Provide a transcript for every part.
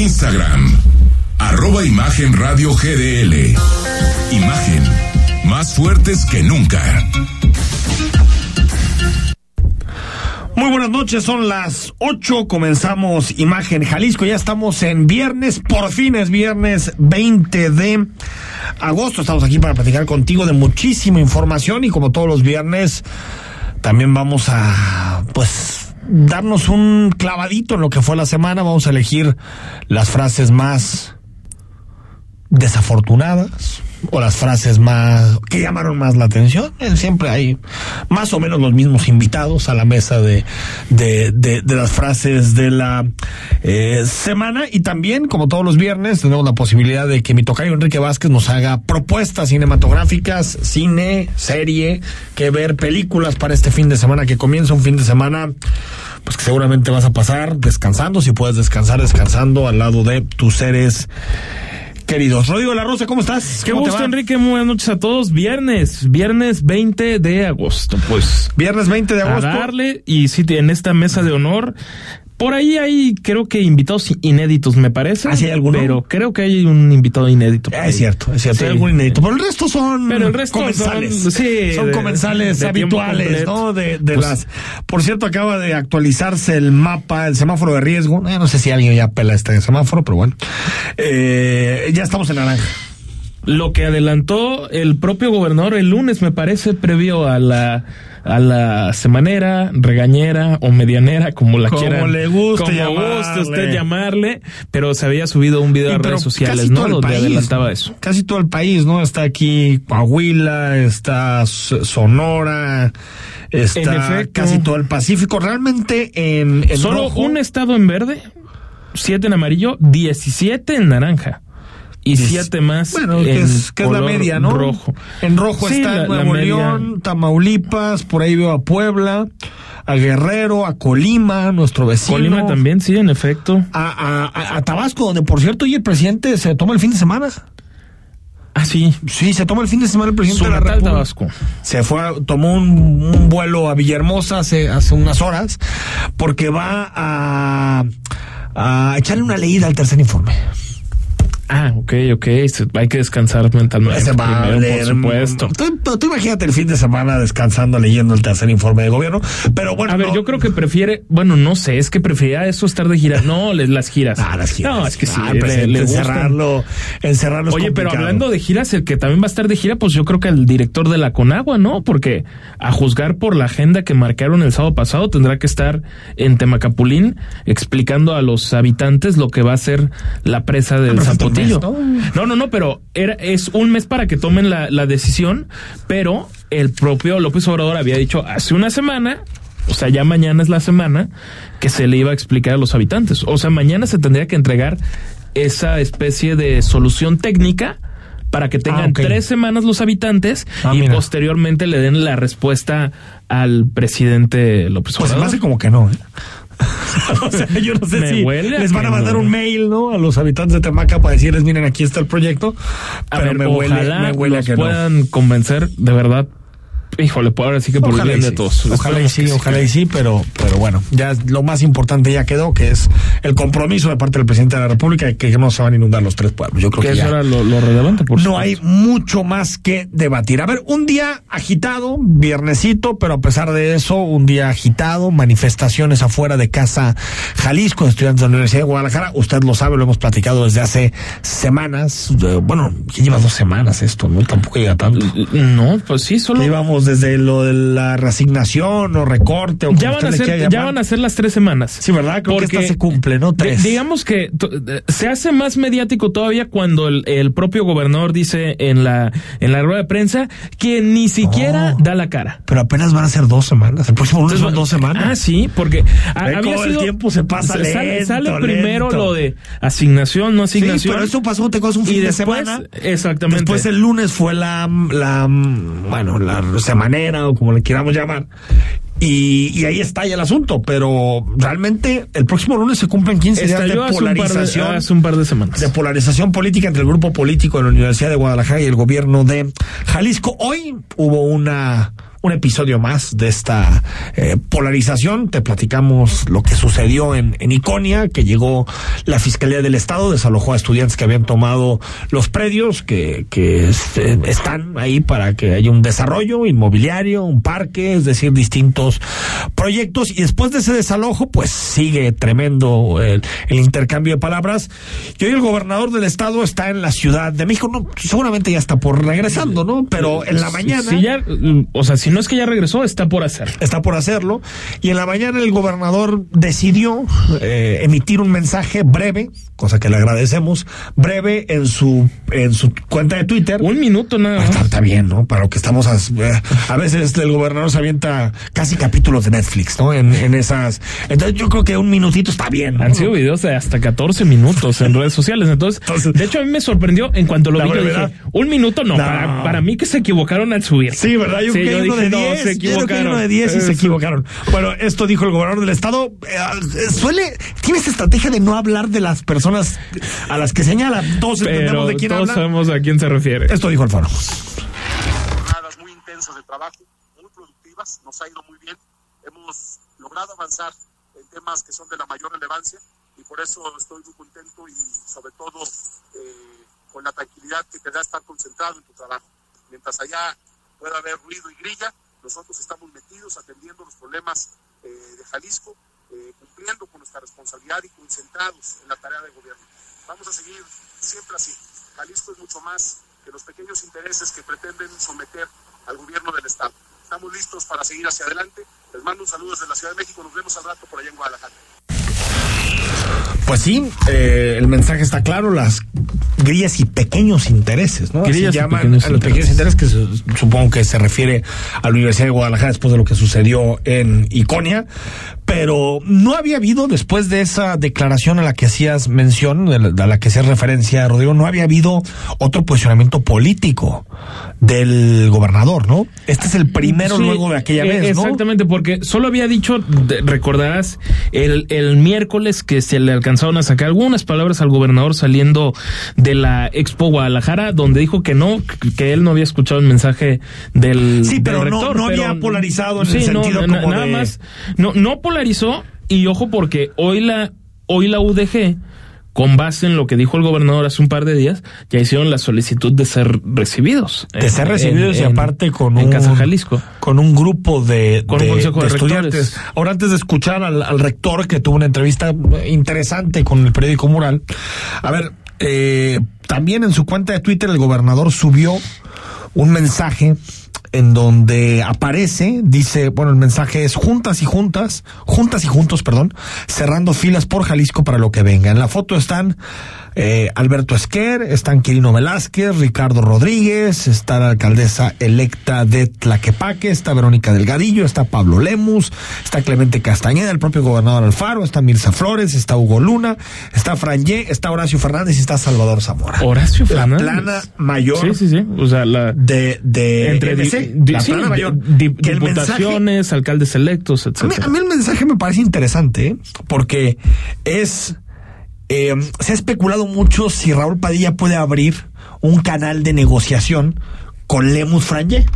Instagram. Arroba Imagen Radio GDL. Imagen. Más fuertes que nunca. Muy buenas noches, son las 8, comenzamos Imagen Jalisco, ya estamos en viernes, por fin es viernes 20 de agosto, estamos aquí para platicar contigo de muchísima información y como todos los viernes también vamos a pues darnos un clavadito en lo que fue la semana, vamos a elegir las frases más desafortunadas o las frases más que llamaron más la atención. Eh, Siempre hay más o menos los mismos invitados a la mesa de, de, de, de las frases de la eh, semana y también, como todos los viernes, tenemos la posibilidad de que mi tocayo Enrique Vázquez nos haga propuestas cinematográficas, cine, serie, que ver películas para este fin de semana que comienza un fin de semana pues que seguramente vas a pasar descansando, si puedes descansar, descansando al lado de tus seres queridos. Rodrigo la Rosa, ¿cómo estás? Qué ¿Cómo gusto? Enrique. Muy buenas noches a todos. Viernes, viernes 20 de agosto. Pues Viernes 20 de a agosto. darle y sí, en esta mesa de honor. Por ahí hay, creo que invitados inéditos, me parece. ¿Ah, sí hay alguno? Pero creo que hay un invitado inédito. Ah. Es cierto, es cierto, Sí. hay algún inédito. Pero el resto son Pero el resto comensales. son- sí, son de- comensales de habituales. ¿no? De, de Pues- las. Por cierto, acaba de actualizarse el mapa, el semáforo de riesgo. Eh, no sé si alguien ya pela este semáforo, pero bueno. Eh, ya estamos en naranja. Lo que adelantó el propio gobernador el lunes, me parece, previo a la a la semanera, regañera o medianera, como la Como quiera. le guste como llamarle. guste usted llamarle, pero se había subido un video a redes sociales, ¿no? Donde país, adelantaba eso. Casi todo el país, ¿no? Está aquí Coahuila, está Sonora, está En efecto. casi todo el Pacífico. Realmente en, en Solo rojo- un estado en verde, siete en amarillo, 17 en naranja. Y siete más Bueno, en que es, que es la media, ¿no? rojo. En rojo Sí, está la- la Nuevo media. León, Tamaulipas, por ahí veo a Puebla, a Guerrero, a Colima, nuestro vecino. Colima también, sí, en efecto. A, a- a- Tabasco, donde por cierto hoy el presidente se toma el fin de semana. Ah, sí. Sí, se toma el fin de semana el presidente Su de la República. Tabasco. Se fue, a- tomó un, un vuelo a Villahermosa hace, hace unas horas, porque va a, a echarle una leída al tercer informe. Ah, ok, ok. se- Hay que descansar mentalmente. Ese va a primero, leer, por supuesto. Tú, tú imagínate el fin de semana descansando leyendo el tercer informe de gobierno, pero bueno. A ver, no- yo creo que prefiere, bueno, no sé, es que prefería eso estar de gira. No, les- las giras. Ah, las giras. No, es que sí, Ah, le- presidente, le gustan. encerrarlo, encerrarlo es Oye, pero hablando de giras, el que también va a estar de gira, pues yo creo que el director de la Conagua, ¿no? Porque a juzgar por la agenda que marcaron el sábado pasado, tendrá que estar en Temacapulín explicando a los habitantes lo que va a ser la presa del pero mes, No, no, no, pero era, es un mes para que tomen la, la decisión, pero el propio López Obrador había dicho hace una semana, o sea, ya mañana es la semana, que se le iba a explicar a los habitantes. O sea, mañana se tendría que entregar esa especie de solución técnica para que tengan Ah, tres semanas los habitantes Ah, y mira. posteriormente le den la respuesta al presidente López Pues se me Obrador. hace como que no, ¿eh? o sea, yo no sé si les van a mandar no. un mail, ¿no? A los habitantes de Temaca para decirles, miren, aquí está el proyecto. a pero ver, me huele, ojalá me huele a los que no. puedan convencer de verdad. Híjole, pues ahora sí que por el bien de todos. Ojalá y sí, ojalá y sí, pero, pero bueno, ya lo más importante ya quedó, que es el compromiso de parte del presidente de la República de que no se van a inundar los tres pueblos. Yo creo Que que, eso ya era lo, lo relevante, por no supuesto. hay mucho más que debatir. A ver, un día agitado, viernesito, pero a pesar de eso, un día agitado, manifestaciones afuera de Casa Jalisco, estudiantes de la Universidad de Guadalajara. Usted lo sabe, lo hemos platicado desde hace semanas. Eh, bueno, ya lleva dos semanas esto, ¿no? Tampoco llega tanto. No, pues sí, solo. Llevamos desde lo de la resignación o recorte o ya van, a ser, ya van a ser las tres semanas. Sí, ¿verdad? Creo que esta se cumple, ¿no? Tres. digamos que se hace más mediático todavía cuando el, propio gobernador dice en la, en la rueda de prensa que ni siquiera da la cara. Pero apenas van a ser dos semanas. El próximo lunes son dos semanas. Ah, sí, porque había sido, el tiempo se pasa lento, Sale, primero lo de asignación, no asignación. Sí, pero eso pasó, te un fin de semana. Exactamente. Después el lunes fue la, la bueno, la semanera o como le queramos llamar. Y, ahí está ya el asunto, pero realmente el próximo lunes se cumplen 15 días de polarización. hace un par de semanas. De polarización política entre el grupo político de la Universidad de Guadalajara y el gobierno de Jalisco. Hoy hubo una un episodio más de esta eh, polarización. Te platicamos lo que sucedió en, en Iconia, que llegó la Fiscalía del Estado, desalojó a estudiantes que habían tomado los predios, que, que este, están ahí para que haya un desarrollo inmobiliario, un parque, es decir, distintos proyectos. Y después de ese desalojo, pues sigue tremendo el, el intercambio de palabras. Y hoy el gobernador del Estado está en la Ciudad de México. No, seguramente ya está por regresando, ¿no? Pero en la mañana. Sí, ya, o sea, si no es que ya regresó, está por hacer. Está por hacerlo. Y en la mañana el gobernador decidió eh, emitir un mensaje breve, cosa que le agradecemos, breve en su en su cuenta de Twitter. Un minuto nada más. Está, bien, ¿no? Para lo que estamos a, a, veces el gobernador se avienta casi capítulos de Netflix, ¿no? En, en esas. Entonces yo creo que un minutito está bien. Han sido videos de hasta 14 minutos en redes sociales. Entonces, de hecho a mí me sorprendió en cuanto lo vi yo dije, un minuto no, Para, para, mí que se equivocaron al subir. Sí, ¿verdad? Yo, de 10, se equivocaron. de 10 y se equivocaron. Bueno, esto dijo el gobernador del estado. Eh, suele, tiene esta estrategia de no hablar de las personas a las que señala. Todos entendemos de quién todos sabemos a quién se refiere. Esto dijo Alfaro. Jornadas muy intensas de trabajo, muy productivas, nos ha ido muy bien. Hemos logrado avanzar en temas que son de la mayor relevancia y por eso estoy muy contento y sobre todo eh, con la tranquilidad que te da estar concentrado en tu trabajo. Mientras allá pueda haber ruido y grilla, nosotros estamos metidos atendiendo los problemas eh, de Jalisco, eh, cumpliendo con nuestra responsabilidad y concentrados en la tarea de gobierno. Vamos a seguir siempre así. Jalisco es mucho más que los pequeños intereses que pretenden someter al gobierno del Estado. Estamos listos para seguir hacia adelante. Les mando un saludo desde la Ciudad de México. Nos vemos al rato por allá en Guadalajara. Pues sí, eh, el mensaje está claro, las grillas y pequeños intereses, ¿no? Grillas llaman a los pequeños intereses, que supongo que se refiere a la Universidad de Guadalajara después de lo que sucedió en Iconia, pero no había habido, después de esa declaración a la que hacías mención, a la que hacías referencia, Rodrigo, no había habido otro posicionamiento político del gobernador, ¿no? Este es el primero luego de aquella vez, ¿no? Exactamente, porque solo había dicho, recordarás, el, el miércoles que se le alcanzaron a sacar algunas palabras al gobernador saliendo de la Expo Guadalajara, donde dijo que no, que él no había escuchado el mensaje del Sí, pero no, no había polarizado en el sentido como nada más, no, no polarizado y ojo porque hoy la, hoy la UDG, con base en lo que dijo el gobernador hace un par de días, ya hicieron la solicitud de ser recibidos. De ser recibidos y aparte con un, Casa Jalisco. Con un grupo de, estudiantes. Ahora, antes de escuchar al, rector que tuvo una entrevista interesante con el periódico Mural, a ver, eh, también en su cuenta de Twitter el gobernador subió un mensaje en donde aparece, dice, bueno, el mensaje es juntas y juntas, juntas y juntos, perdón, cerrando filas por Jalisco para lo que venga. En la foto están eh, Alberto Esquer, están Quirino Velázquez, Ricardo Rodríguez, está la alcaldesa electa de Tlaquepaque, está Verónica Delgadillo, está Pablo Lemus, está Clemente Castañeda, el propio gobernador Alfaro, está Mirza Flores, está Hugo Luna, está Franje, está Horacio Fernández y está Salvador Zamora. Horacio Fernández. La plana mayor. Sí, sí, sí. O sea, la. De, de entre la plana mayor. diputaciones, alcaldes electos, etc. A mí, el mensaje me parece interesante, ¿eh? porque es eh, se ha especulado mucho si Raúl Padilla puede abrir un canal de negociación con Lemus Franje.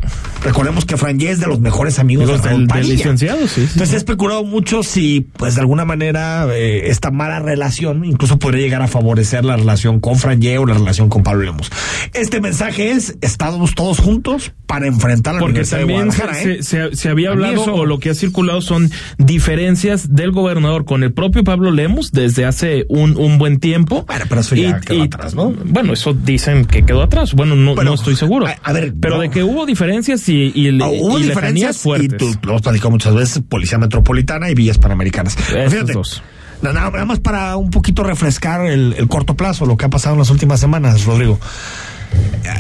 Recordemos que Franje es de los mejores amigos de Raúl del, licenciado, sí, Entonces ha especulado mucho si, pues de alguna manera, eh, esta mala relación incluso podría llegar a favorecer la relación con Franje o la relación con Pablo Lemus. Este mensaje es, estamos todos juntos para enfrentar la Porque también ¿eh? se, se, había hablado o lo que ha circulado son diferencias del gobernador con el propio Pablo Lemus desde hace un, un buen tiempo. Bueno, pero eso ya quedó atrás, ¿no? Bueno, eso dicen que quedó atrás. Bueno, no, no estoy seguro. a ver, ver, pero no. de que hubo diferencias y, y, Ah, hubo y diferencias y fuertes. tú, lo platicado muchas veces, Policía Metropolitana y Villas Panamericanas. Estos Fíjate, dos. Nada, más para un poquito refrescar el, el corto plazo, lo que ha pasado en las últimas semanas, Rodrigo.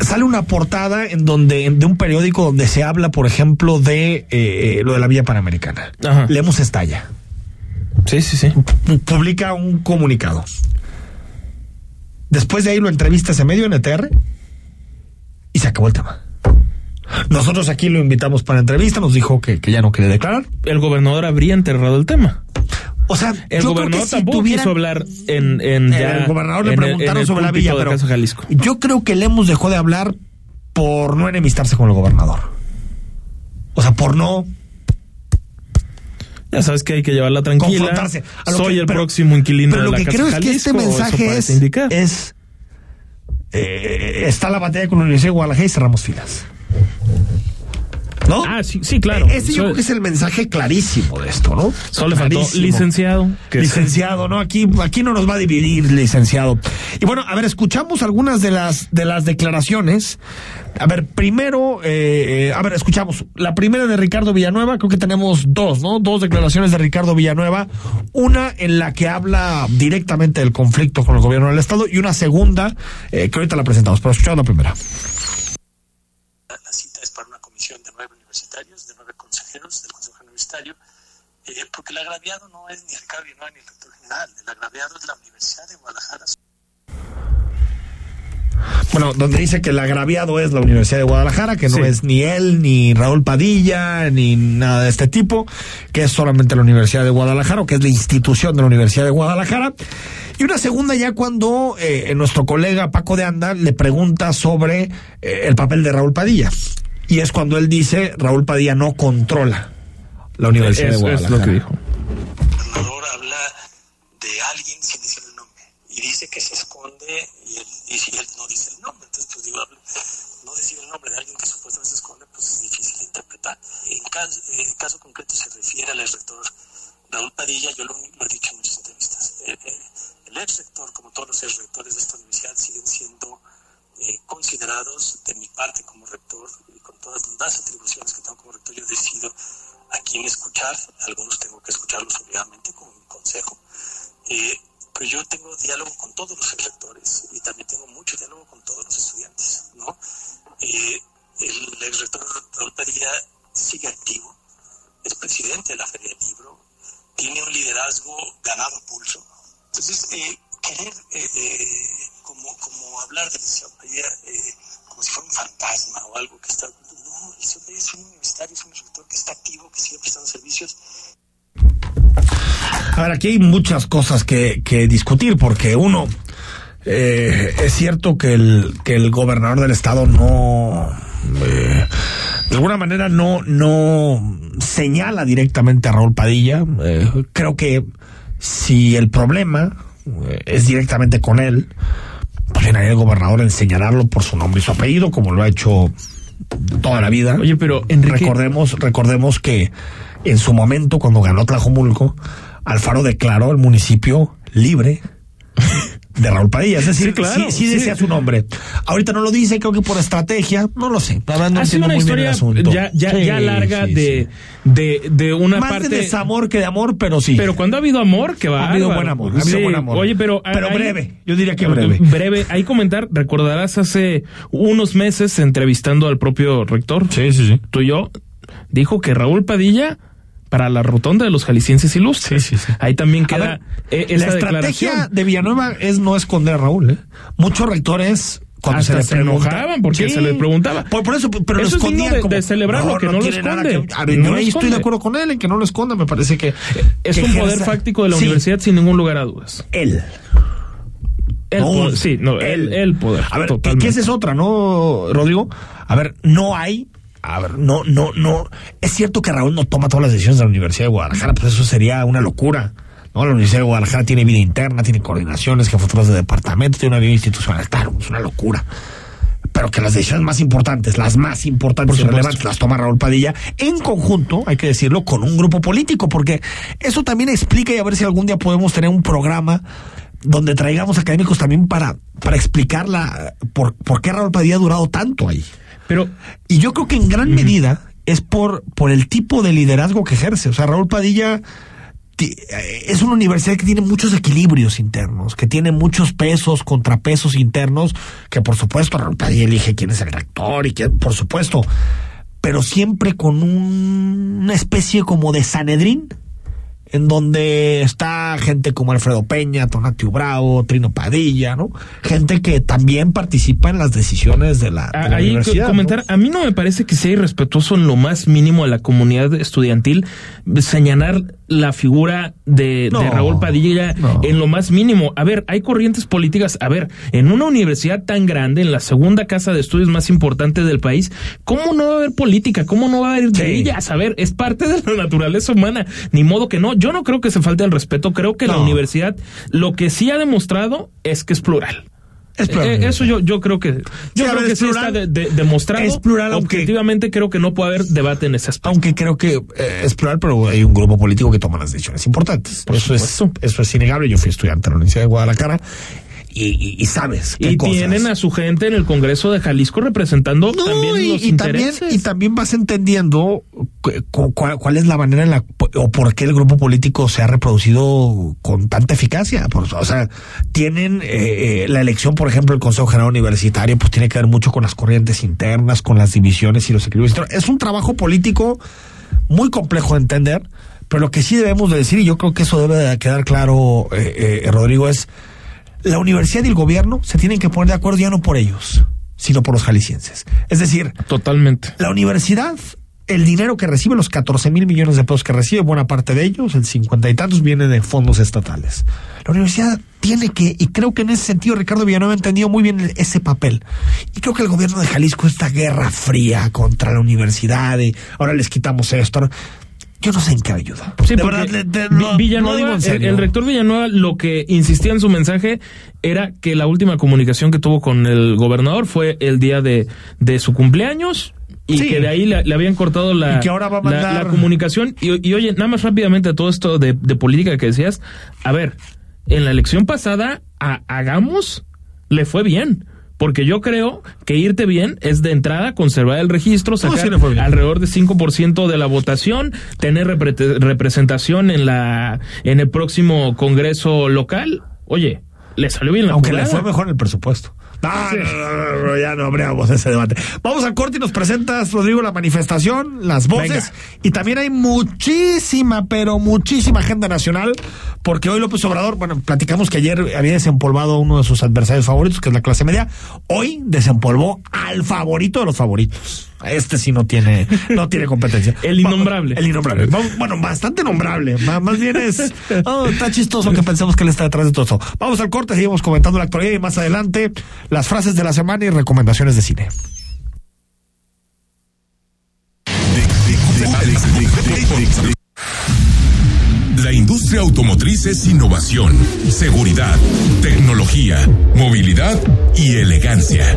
Sale una portada en donde de un periódico donde se habla, por ejemplo, de eh, lo de la Villa Panamericana. Ajá. Leemos estalla. Sí, sí, sí. Pu- Publica un comunicado. Después de ahí lo entrevista ese medio NTR y se acabó el tema. Nosotros aquí lo invitamos para entrevista, nos dijo que, que ya no quiere declarar. El gobernador habría enterrado el tema. O sea, El yo creo gobernador que si tampoco tuvieran- quiso hablar en, en ya. el gobernador le en el- preguntaron en el sobre la villa, pero Jalisco. yo creo que Lemos dejó de hablar por no enemistarse con el gobernador. O sea, por no Ya sabes que hay que llevarla tranquila. confrontarse. Lo Soy que- el pero- próximo inquilino pero de lo la que Casa creo es que Jalisco, este mensaje es, es eh, está la batalla con la Universidad de Guadalajara y cerramos filas. ¿No? Ah, sí, sí, claro. Ese yo creo que es el mensaje clarísimo de esto, ¿no? Solo le faltó licenciado. Que licenciado, ¿no? Aquí, aquí no nos va a dividir, licenciado. Y bueno, a ver, escuchamos algunas de las, de las declaraciones. A ver, primero, eh, eh, a ver, escuchamos. La primera de Ricardo Villanueva, creo que tenemos dos, ¿no? Dos declaraciones de Ricardo Villanueva. Una en la que habla directamente del conflicto con el gobierno del Estado y una segunda eh, que ahorita la presentamos. Pero escuchamos la primera. La, la cita es para una comisión de nueve universitarios, de nueve consejeros del Consejo Universitario, eh, porque el agraviado no es ni Ricardo Villanueva ni el rector general, el agraviado es la Universidad de Guadalajara. Bueno, donde dice que el agraviado es la Universidad de Guadalajara, que no Sí. es ni él, ni Raúl Padilla, ni nada de este tipo, que es solamente la Universidad de Guadalajara, o que es la institución de la Universidad de Guadalajara. Y una segunda ya cuando eh, nuestro colega Paco de Anda le pregunta sobre eh, el papel de Raúl Padilla. Y es cuando él dice, Raúl Padilla no controla la Universidad de Eso es Guadalajara. lo que dijo. El gobernador habla de alguien sin decir el nombre y dice que se esconde y él, y él no dice el nombre. Entonces, pues digo, habla- no decir el nombre de alguien que supuestamente se esconde, pues es difícil de interpretar. En caso, en caso concreto se refiere al ex rector Raúl Padilla, yo lo, lo he dicho en muchas entrevistas. Eh, eh, el ex rector, como todos los ex rectores de esta universidad, siguen siendo eh, considerados de mi parte como rector todas las atribuciones que tengo como rector, yo decido a quién escuchar. Algunos tengo que escucharlos obviamente con mi consejo. Eh, pero yo tengo diálogo con todos los rectores y también tengo mucho diálogo con todos los estudiantes, ¿no? Eh, el ex rector Raúl Padilla sigue activo, es presidente de la Feria del Libro, tiene un liderazgo ganado a pulso. Entonces, eh, querer eh, como, como hablar del licenciado Padilla como si fuera un fantasma o algo que está... Es un universitario, es un rector que está activo, que sigue prestando servicios A ver, aquí hay muchas cosas que, que discutir, porque uno, eh, es cierto que el, que el gobernador del estado no, eh, de alguna manera no, no señala directamente a Raúl Padilla. Eh, creo que si el problema eh, es directamente con él, pues ahí el gobernador en señalarlo por su nombre y su apellido, como lo ha hecho toda la vida. Oye, pero, Enrique- recordemos, recordemos que en su momento, cuando ganó Tlajomulco, Alfaro declaró el municipio libre de Raúl Padilla. Es decir, Sí, claro, sí, sí sí. decía su nombre. Ahorita no lo dice, creo que por estrategia, no lo sé. No ha sido una muy historia ya, ya, Sí, ya larga sí, de, sí. de, de una Más parte. de desamor que de amor, pero sí. Pero cuando ha habido amor, que va. ha habido buen amor, ha habido buen amor. Oye, pero. Pero hay- breve, yo diría que breve. Breve. Hay comentar, recordarás hace unos meses entrevistando al propio rector. Sí, sí, sí. Tú y yo. Dijo que Raúl Padilla. Para la rotonda de los jaliscienses ilustres. Sí, sí, sí. Ahí también queda ver, eh, la estrategia de Villanueva es no esconder a Raúl. ¿eh? Muchos rectores cuando Hasta se, les se enojaban porque se les preguntaba. Por, por eso, pero lo Eso es digno escondían de- como, de celebrarlo, que no lo esconde. que- a ver, No yo lo ahí estoy esconde. de acuerdo con él en que no lo esconda. Me parece que Es que un poder fáctico de la Sí, universidad sin ningún lugar a dudas. Él. El No, poder, sí, no, el, el poder. A ver, totalmente. que esa es otra, ¿no, Rodrigo? A ver, no hay. A ver, no, no, no. Es cierto que Raúl no toma todas las decisiones de la Universidad de Guadalajara, pues eso sería una locura. ¿no? La Universidad de Guadalajara tiene vida interna, tiene coordinaciones, jefaturas de departamento, tiene una vida institucional. Claro, es una locura. Pero que las decisiones más importantes, las más importantes y relevantes, las toma Raúl Padilla en conjunto, hay que decirlo, con un grupo político, porque eso también explica y a ver si algún día podemos tener un programa donde traigamos académicos también para, para explicar la, por, por qué Raúl Padilla ha durado tanto ahí. Pero y yo creo que en gran medida es por, por el tipo de liderazgo que ejerce. O sea, Raúl Padilla es una universidad que tiene muchos equilibrios internos, que tiene muchos pesos, contrapesos internos, que por supuesto Raúl Padilla elige quién es el rector y que por supuesto, pero siempre con una especie como de Sanedrín en donde está gente como Alfredo Peña, Tonatio Bravo, Trino Padilla, ¿no? Gente que también participa en las decisiones de la, de Ahí universidad. comentar, a mí no me parece que sea irrespetuoso en lo más mínimo a la comunidad estudiantil señalar la figura de, No, de Raúl Padilla no. en lo más mínimo. A ver, hay corrientes políticas. A ver, en una universidad tan grande, en la segunda casa de estudios más importante del país, ¿cómo no va a haber política? ¿Cómo no va a haber de ellas? A ver, es parte de la naturaleza humana. Ni modo que no. Yo no creo que se falte el respeto. Creo que la universidad lo que sí ha demostrado es que es plural. Es plural. Eh, eso yo, yo creo que yo Sí, creo ver, que es sí plural. está de- de- demostrado. Es plural, aunque- Objetivamente creo que no puede haber debate en ese aspecto. Aunque creo que eh, es plural, pero hay un grupo político que toma las decisiones importantes. Por eso es, eso es innegable. Yo fui estudiante de la Universidad de Guadalajara y, y- y sabes qué y cosas. tienen a su gente en el Congreso de Jalisco representando No, también y, los y también, intereses. y también vas entendiendo cu- cu- cuál, cuál es la manera en la o por qué el grupo político se ha reproducido con tanta eficacia. Por- o sea, tienen eh, eh, la elección, por ejemplo, el Consejo General Universitario, pues tiene que ver mucho con las corrientes internas, con las divisiones y los equilibrios. Es un trabajo político muy complejo de entender, pero lo que sí debemos de decir, y yo creo que eso debe de quedar claro, eh, eh, Rodrigo, es la universidad y el gobierno se tienen que poner de acuerdo ya no por ellos, sino por los jaliscienses. Es decir, Totalmente. la universidad, el dinero que recibe, los 14 mil millones de pesos que recibe, buena parte de ellos, el 50 y tantos, viene de fondos estatales. La universidad tiene que, y creo que en ese sentido Ricardo Villanueva ha entendido muy bien ese papel. Y creo que el gobierno de Jalisco, esta guerra fría contra la universidad, y ahora les quitamos esto. Yo no sé en qué ayuda. Sí, de porque verdad, de- de- Vi- no- Villanueva, no digo en el- serio. el, rector Villanueva lo que insistía en su mensaje era que la última comunicación que tuvo con el gobernador fue el día de, de su cumpleaños y Sí. que de ahí le, le habían cortado la, Y que ahora va a la- mandar- la comunicación. Y, y oye, nada más rápidamente a todo esto de, de política que decías, a ver, en la elección pasada, a Hagamos le fue bien. Porque yo creo que irte bien es de entrada conservar el registro, sacar sí alrededor de 5% de la votación, tener repre- representación en la en el próximo congreso local. Oye, le salió bien la Aunque le fue mejor el presupuesto. No, no, no, no, no, ya no abríamos ese debate. Vamos al corte y nos presentas, Rodrigo, la manifestación, las voces. Venga. Y también hay muchísima, pero muchísima agenda nacional, porque hoy López Obrador, bueno, platicamos que ayer había desempolvado a uno de sus adversarios favoritos, que es la clase media. Hoy desempolvó al favorito de los favoritos. Este sí no tiene, no tiene competencia. El innombrable. El innombrable. Bueno, bastante nombrable. Má- Más bien es. oh, está chistoso que pensemos que él está detrás de todo esto. Vamos al corte, seguimos comentando la actualidad y más adelante las frases de la semana y recomendaciones de cine. La industria automotriz es innovación, seguridad, tecnología, movilidad y elegancia.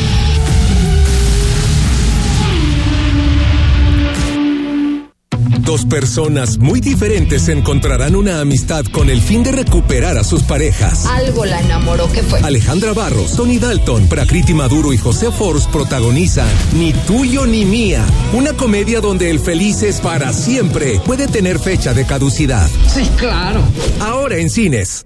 Dos personas muy diferentes encontrarán una amistad con el fin de recuperar a sus parejas. Algo la enamoró, ¿qué fue? Alejandra Barros, Tony Dalton, Prakriti Maduro y José Force protagonizan Ni tuyo ni mía, una comedia donde el feliz es para siempre puede tener fecha de caducidad. Sí, claro. Ahora en cines.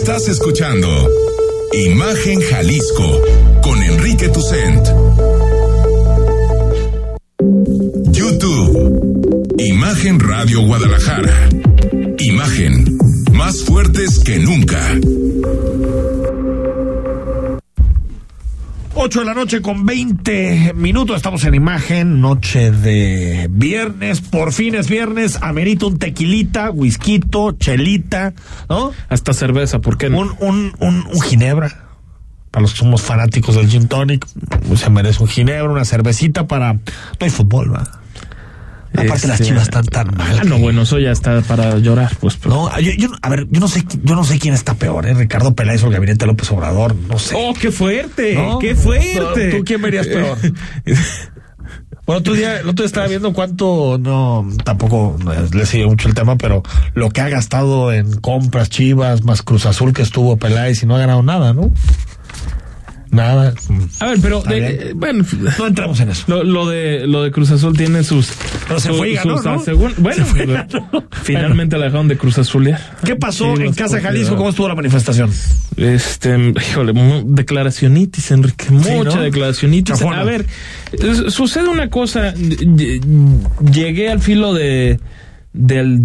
Estás escuchando Imagen Jalisco con Enrique Tucent. YouTube. Imagen Radio Guadalajara. Imagen. Más fuertes que nunca. 8 de la noche con 20 minutos. Estamos en imagen, noche de viernes. Por fin es viernes. Amerita un tequilita, whisky, chelita, ¿no? Hasta cerveza, ¿por qué no? Un, un, un, un ginebra. Para los que somos fanáticos del gin tonic, se merece un ginebra, una cervecita para. No hay fútbol, ¿va? Aparte las Este, chivas están tan mal. Ah, no, bueno, eso ya está para llorar, pues. pero- No, yo, yo- a ver, yo no sé, yo no sé quién está peor, ¿eh? Ricardo Peláez o el gabinete López Obrador, no sé. ¡Oh, qué fuerte! ¿No? ¡Qué fuerte! ¿Tú quién verías peor? Bueno, otro día, el otro día estaba viendo cuánto, no, tampoco no, le sigue mucho el tema, pero lo que ha gastado en compras Chivas, más Cruz Azul que estuvo Peláez y no ha ganado nada, ¿no? Nada. A ver, pero de- eh, bueno, No entramos en eso. lo, lo de lo de Cruz Azul tiene sus Pero se su- fue y ganó, sus ¿no? Bueno, Se fue y pero ganó. finalmente la dejaron de Cruz Azulear. ¿Qué pasó Sí, en Casa Jalisco? ¿Cómo estuvo la manifestación? Este, híjole, declaracionitis, Enrique, mucha ¿no? declaracionitis. A ver, sucede una cosa, ll- llegué al filo de del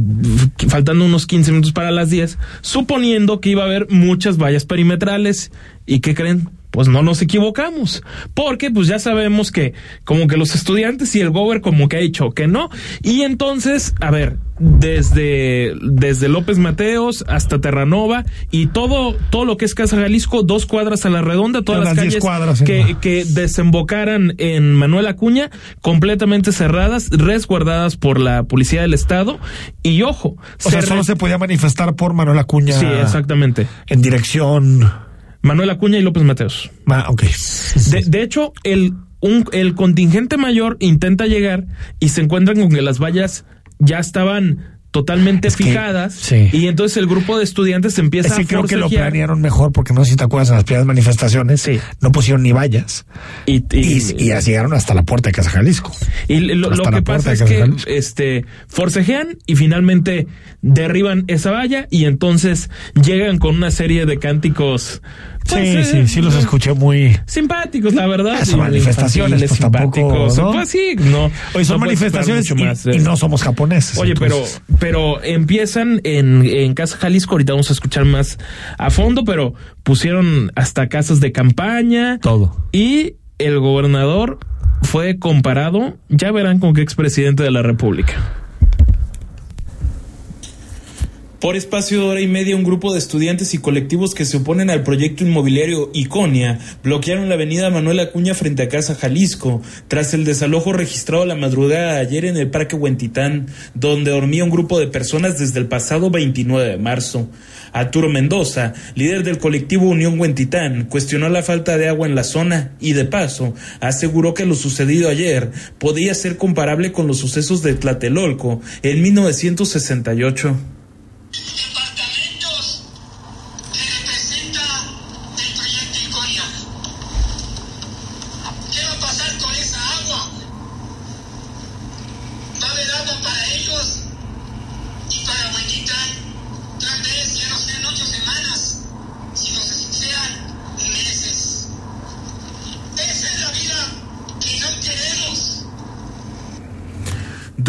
faltando unos 15 minutos para las 10, suponiendo que iba a haber muchas vallas perimetrales y ¿qué creen? Pues no nos equivocamos, porque pues ya sabemos que como que los estudiantes y el gober como que ha dicho que no, y entonces, a ver, desde, desde López Mateos hasta Terranova y todo, todo lo que es Casa Jalisco, dos cuadras a la redonda, todas las 10 calles cuadras, que, que desembocaran en Manuel Acuña, completamente cerradas, resguardadas por la Policía del Estado, y ojo, O sea, se solo se podía manifestar por Manuel Acuña. Sí, exactamente. En dirección. Manuel Acuña y López Mateos. Ah, ok. De, de hecho, el, un, el contingente mayor intenta llegar y se encuentran con que las vallas ya estaban totalmente Es que- fijadas sí. y entonces el grupo de estudiantes empieza Es que a creo que lo planearon mejor porque no sé si te acuerdas en las primeras manifestaciones. Sí. No pusieron ni vallas. y, Y, y- y así llegaron hasta la puerta de Casa Jalisco. Y lo, que pasa es que Jalisco. este forcejean y finalmente derriban esa valla y entonces llegan con una serie de cánticos. Pues, sí, eh, sí, sí los escuché muy. Simpáticos, la verdad. Son manifestaciones, pues, tampoco. ¿no? Pues sí, no. Oye, son no manifestaciones y, más, y eh. no somos japoneses. Oye, pero, pero empiezan en, en Casa Jalisco, ahorita vamos a escuchar más a fondo, pero pusieron hasta casas de campaña. Todo. Y el gobernador fue comparado, ya verán con qué expresidente de la República. Por espacio de hora y media, un grupo de estudiantes y colectivos que se oponen al proyecto inmobiliario Iconia bloquearon la avenida Manuel Acuña frente a Casa Jalisco, tras el desalojo registrado la madrugada de ayer en el Parque Huentitán, donde dormía un grupo de personas desde el pasado 29 de marzo. Arturo Mendoza, líder del colectivo Unión Huentitán, cuestionó la falta de agua en la zona y, de paso, aseguró que lo sucedido ayer podía ser comparable con los sucesos de Tlatelolco en 1968. Bye.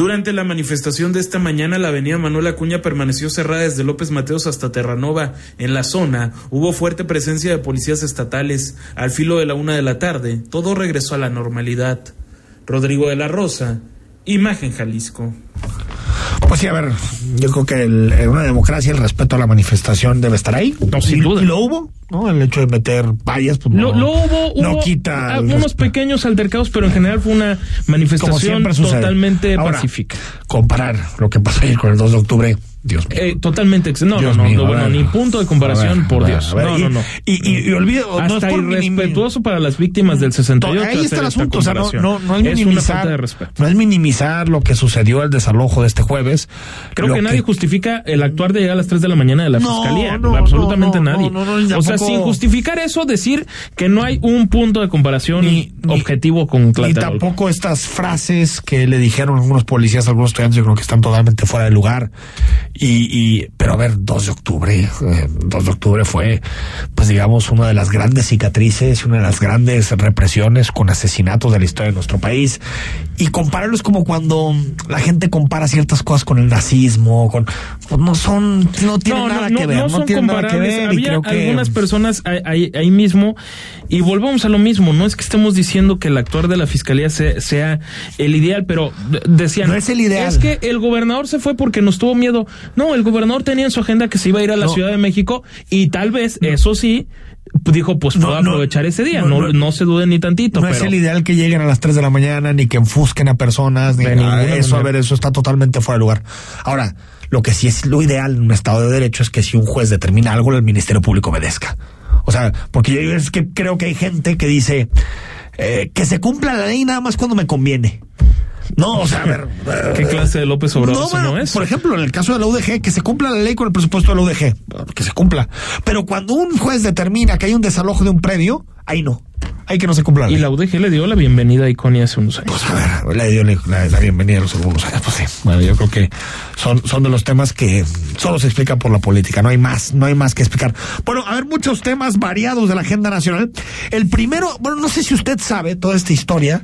Durante la manifestación de esta mañana, la avenida Manuel Acuña permaneció cerrada desde López Mateos hasta Terranova. En la zona hubo fuerte presencia de policías estatales. Al filo de la una de la tarde, todo regresó a la normalidad. Rodrigo de la Rosa, Imagen Jalisco. Pues sí, a ver, yo creo que el- en una democracia el respeto a la manifestación debe estar ahí. No, sin duda. y lo hubo, ¿no? El hecho de meter vallas, pues no, lo hubo, no hubo quita ah, unos pequeños altercados, pero en general fue una manifestación totalmente Ahora, pacífica. Comparar lo que pasó ayer con el 2 de octubre Dios mío. Eh, totalmente. No, Dios no, no, mío, no, bueno, ver. ni punto de comparación, ver, por ver, Dios. no, y- no, no. Y, y, y olvido, no es Hasta por irrespetuoso para las víctimas del 68. Ahí está el asunto, o sea, no, no, no es minimizar, de no es minimizar lo que sucedió el desalojo de este jueves. Creo que nadie justifica el actuar de llegar a las 3 de la mañana de la No, fiscalía. no, absolutamente nadie. o sea, sin justificar eso, decir que no hay un punto de comparación Ni- ni- objetivo con Y Tlatelolco. tampoco estas frases que le dijeron algunos policías algunos estudiantes, yo creo que están totalmente fuera de lugar. Y, y pero a ver, 2 de octubre, eh, 2 de octubre fue, pues digamos, una de las grandes cicatrices, una de las grandes represiones con asesinatos de la historia de nuestro país. Y compararlo es como cuando la gente compara ciertas cosas con el nazismo, con, pues no son, no tienen nada que ver, no, son tienen nada que ver. y Había creo que algunas personas ahí, ahí- mismo y volvemos a lo mismo. No es que estemos diciendo que el actuar de la fiscalía se- sea el ideal, pero de- decían No es el ideal. Es que el gobernador se fue porque nos tuvo miedo. No, el gobernador tenía en su agenda que se iba a ir a la No. Ciudad de México y tal vez eso sí dijo pues puedo no, aprovechar ese día. no, No, se duden ni tantito. No pero es el ideal que lleguen a las 3 de la mañana, ni que enfusquen a personas, ni De eso, a ver, eso está totalmente fuera de lugar. Ahora, lo que sí es lo ideal en un Estado de Derecho es que si un juez determina algo, el Ministerio Público obedezca. O sea, porque yo es que creo que hay gente que dice eh, que se cumpla la ley nada más cuando me conviene. No, o sea, a ver. ¿Qué clase de López Obrador No, bueno, no es? por ejemplo, en el caso de la UDG, que se cumpla la ley con el presupuesto de la UDG, que se cumpla. Pero cuando un juez determina que hay un desalojo de un predio, ahí no. Hay que no se cumpla la Y la UDG le dio la bienvenida a Iconia hace unos años. Pues a ver, le dio la, la bienvenida a los algunos años. Pues sí, bueno, yo creo que son, son de los temas que solo se explican por la política, no hay más, no hay más que explicar. Bueno, a ver, muchos temas variados de la agenda nacional. El primero, bueno, no sé si usted sabe toda esta historia,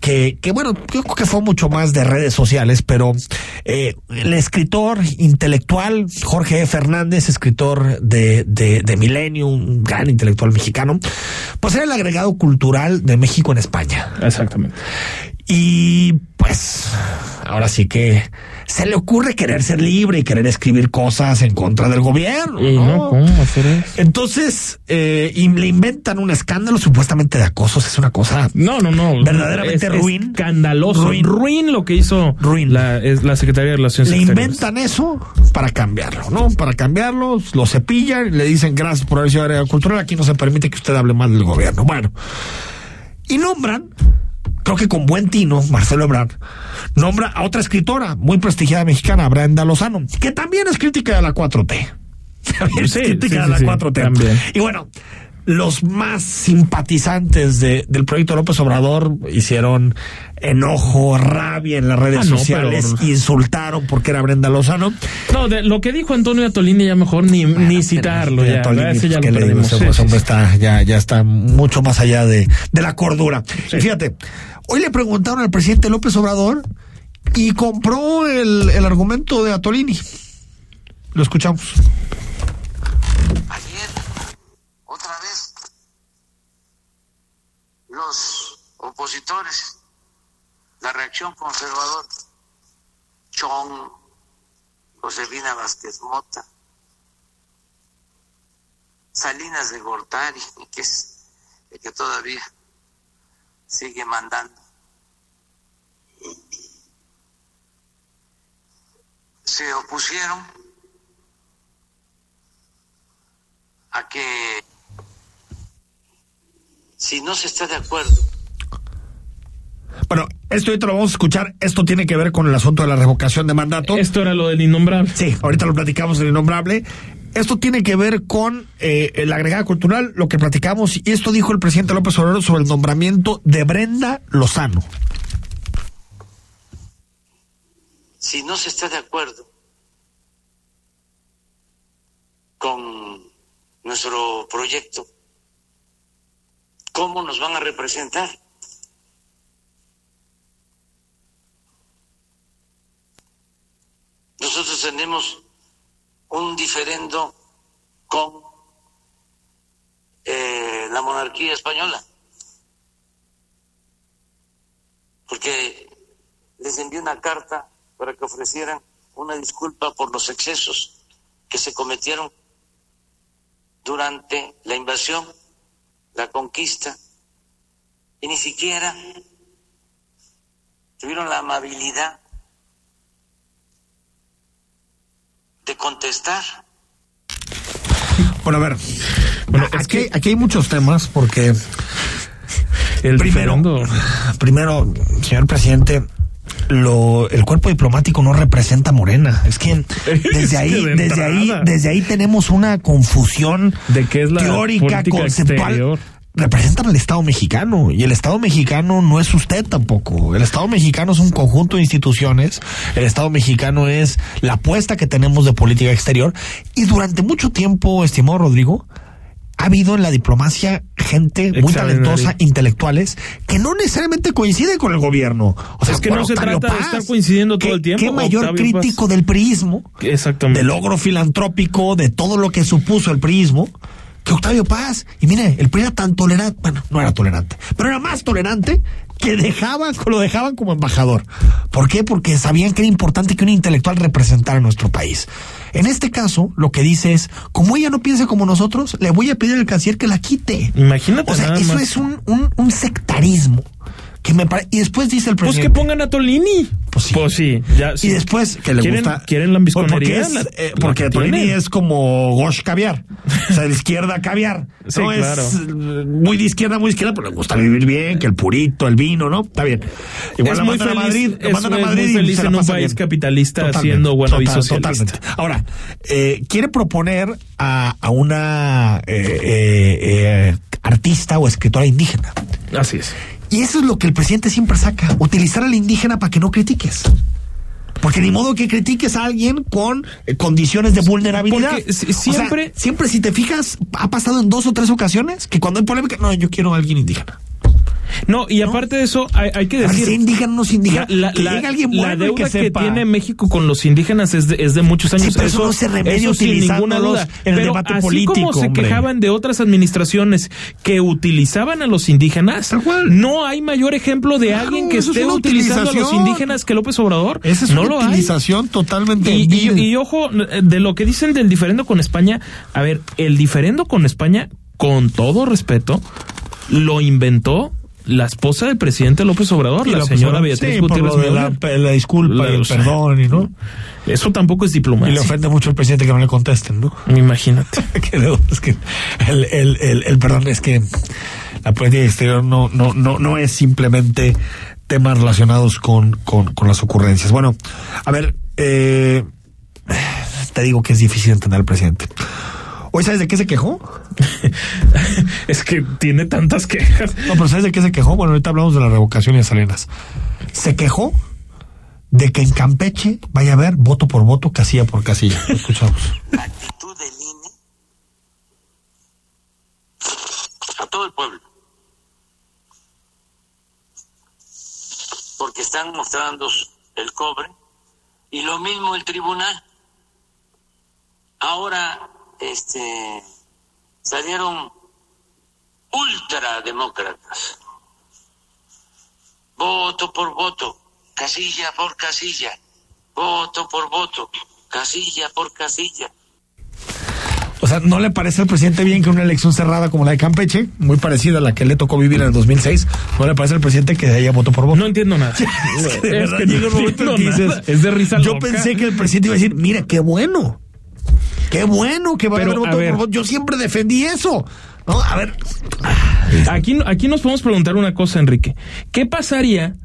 que, que bueno, yo creo que fue mucho más de redes sociales, pero eh, el escritor intelectual Jorge E. Fernández, escritor de, de, de Milenio, un gran intelectual mexicano, pues era el agregado cultural de México en España. Exactamente. Y pues ahora sí que se le ocurre querer ser libre y querer escribir cosas en contra del gobierno. No, ¿no? ¿cómo hacer eso? Entonces, eh, y le inventan un escándalo supuestamente de acosos. Es una cosa No, no, no. Verdaderamente Es ruin. Escandaloso. Ruin. Ruin. lo que hizo Ruin. La, es la Secretaría de Relaciones le Exteriores. inventan eso para cambiarlo, ¿no? Para cambiarlo, lo cepillan y le dicen gracias por haber sido agregado cultural. Aquí no se permite que usted hable mal del gobierno. Bueno, y nombran, creo que con buen tino, Marcelo Ebrard, nombra a otra escritora muy prestigiada mexicana, Brenda Lozano, que también es crítica de la 4T. También es Sí, crítica sí, de la sí, 4T. también. Y bueno, los más simpatizantes de, del proyecto López Obrador hicieron enojo, rabia en las redes Ah, no, sociales, pero- insultaron porque era Brenda Lozano. No, de lo que dijo Antonio Atolini ya mejor ni, ni citarlo. Ya, Tolini, ese pues, ya ¿qué lo le digo? perdimos. Ese, Sí, pues, sí, hombre sí. está, ya, ya está mucho más allá de, de la cordura. Y fíjate, hoy le preguntaron al presidente López Obrador y compró el, el argumento de Atolini. Lo escuchamos. Ayer, otra vez, los opositores, la reacción conservadora, Chong, Josefina Vázquez Mota, Salinas de Gortari, que es el que todavía sigue mandando. Se opusieron a que si no se está de acuerdo Bueno, esto ahorita lo vamos a escuchar. Esto tiene que ver con el asunto de la revocación de mandato. Esto era lo del innombrable. Sí, ahorita lo platicamos del innombrable. Esto tiene que ver con eh, la agregada cultural, lo que platicamos, y esto dijo el presidente López Obrador sobre el nombramiento de Brenda Lozano. si no se está de acuerdo con nuestro proyecto, ¿cómo nos van a representar? Nosotros tenemos un diferendo con eh, la monarquía española, porque les envié una carta para que ofrecieran una disculpa por los excesos que se cometieron durante la invasión, la conquista, y ni siquiera tuvieron la amabilidad contestar. Bueno, a ver. aquí, aquí hay muchos temas porque El primero, primero, señor presidente, lo, el cuerpo diplomático no representa a Morena. Es que desde ahí, de desde ahí, desde ahí tenemos una confusión de qué es la teórica, conceptual. exterior. Representan al Estado mexicano y el Estado mexicano no es usted tampoco. El Estado mexicano es un conjunto de instituciones. El Estado mexicano es la apuesta que tenemos de política exterior. Y durante mucho tiempo, estimado Rodrigo, ha habido en la diplomacia gente muy talentosa, intelectuales, que no necesariamente coinciden con el gobierno. O sea, Es que no se trata de estar coincidiendo todo ¿qué- el tiempo, Qué mayor Octavio Paz. crítico del priismo, Exactamente. del logro filantrópico, de todo lo que supuso el priismo, que Octavio Paz. Y mire, el PRI era tan tolerante, bueno, no era tolerante, pero era más tolerante que dejaban, lo dejaban como embajador. ¿Por qué? Porque sabían que era importante que un intelectual representara a nuestro país. En este caso, lo que dice es, como ella no piensa como nosotros, le voy a pedir al canciller que la quite. Imagínate O sea, nada eso más. es un, un, un sectarismo. Que me pare- Y después dice el Pues presidente. que pongan a Tolini. Pues sí. Pues sí, ya. Y después que le ¿Quieren, gusta. ¿Quieren la Porque, ambisconería? es, La- eh, la porque que Tolini tienen. es como Gosh caviar. O sea, de izquierda caviar. Sí, no claro. es muy de izquierda, muy de izquierda, pero le gusta vivir bien, que el purito, el vino, ¿no? Está bien. Igual es la muy mandan feliz, a Madrid, la es, mandan a es Madrid muy y la en un país bien. capitalista Totalmente, siendo bueno total-. Totalmente. Ahora, eh, quiere proponer a, a una eh, eh, eh, artista o escritora indígena. Así es. Y eso es lo que el presidente siempre saca, utilizar al indígena para que no critiques. Porque ni modo que critiques a alguien con eh, condiciones de vulnerabilidad. Porque si- O sea, siempre- siempre si te fijas, ha pasado en dos o tres ocasiones que cuando hay polémica, no, yo quiero a alguien indígena. No, y aparte de eso, hay, hay que decir. sea indígena o no sea indígena, La, que la- llegue alguien la bueno y deuda que tiene México con los indígenas es de, es de muchos años. Sí, pero eso no se remedia utilizándolos en el Pero debate así político, como se quejaban de otras administraciones que utilizaban a los indígenas, no hay mayor ejemplo de Claro, alguien que es esté utilizando a los indígenas que López Obrador. Esa es no una lo hay. utilización totalmente Y, y- y ojo, de lo que dicen del diferendo con España, a ver, el diferendo con España, con todo respeto, lo inventó la esposa del presidente López Obrador, la lo señora Beatriz sí, por Gutiérrez lo de la, la disculpa La- y el o sea, perdón y no. Eso tampoco es Y le diplomacia. ofende mucho al presidente que no le contesten, ¿no? Imagínate. es que el, el, el, el perdón es que la política exterior no, no, no, no es simplemente temas relacionados con, con, con las ocurrencias. Bueno, a ver, eh, te digo que es difícil entender al presidente. ¿Hoy sabes de qué se quejó? es que tiene tantas quejas. No, pero ¿sabes de qué se quejó? Bueno, ahorita hablamos de la revocación y de Salinas. Se quejó de que en Campeche vaya a haber voto por voto, casilla por casilla. Lo escuchamos. La actitud del INE a todo el pueblo. Porque están mostrando el cobre y lo mismo el tribunal. Ahora este salieron ultrademócratas. Voto por voto, casilla por casilla, voto por voto, casilla por casilla. O sea, ¿no le parece al presidente bien que una elección cerrada como la de Campeche, muy parecida a la que le tocó vivir en el 2006, no le parece al presidente que haya voto por voto? No entiendo nada. es que de Es verdad que no llega un momento en que entiendo dices, nada. es de risa Yo loca. pensé que el presidente iba a decir, mira, qué bueno. Qué bueno que va Pero, a haber voto por voto. Yo siempre defendí eso. No, a ver. Aquí, aquí nos podemos preguntar una cosa, Enrique. ¿Qué pasaría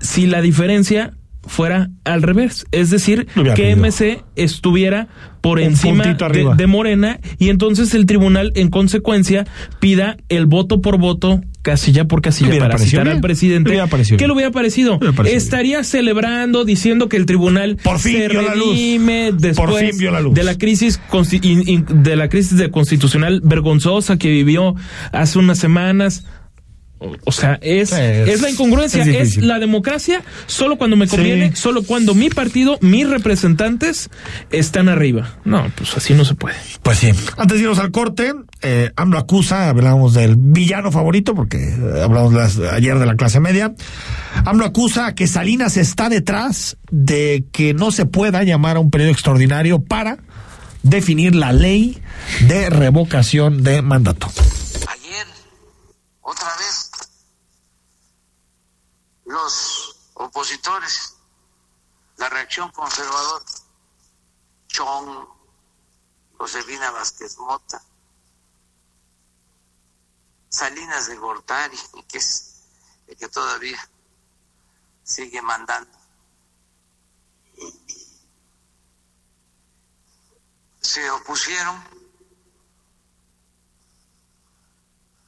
si la diferencia fuera al revés? Es decir, que. MC estuviera por Un encima de, Morena y entonces el tribunal, en consecuencia, pida el voto por voto, casilla por casilla, para citar al bien. presidente. Hubiera parecido ¿Qué le hubiera parecido? Hubiera Estaría celebrando, diciendo que el tribunal Por fin se vio la luz. después Por fin vio la luz. de la crisis de la crisis de constitucional vergonzosa que vivió hace unas semanas. O- sea, es, Es- es la incongruencia, es la democracia solo cuando me Sí. conviene, solo cuando mi partido, mis representantes están arriba. No, pues así no se puede. Pues sí. Antes de irnos al corte, eh, AMLO acusa, hablábamos del villano favorito, porque eh, hablamos las- ayer de la clase media. AMLO acusa que Salinas está detrás de que no se pueda llamar a un periodo extraordinario para definir la ley de revocación de mandato. Ayer, otra vez, los opositores, la reacción conservadora, Chong, Josefina Vázquez Mota, Salinas de Gortari, que es el que todavía sigue mandando. Se opusieron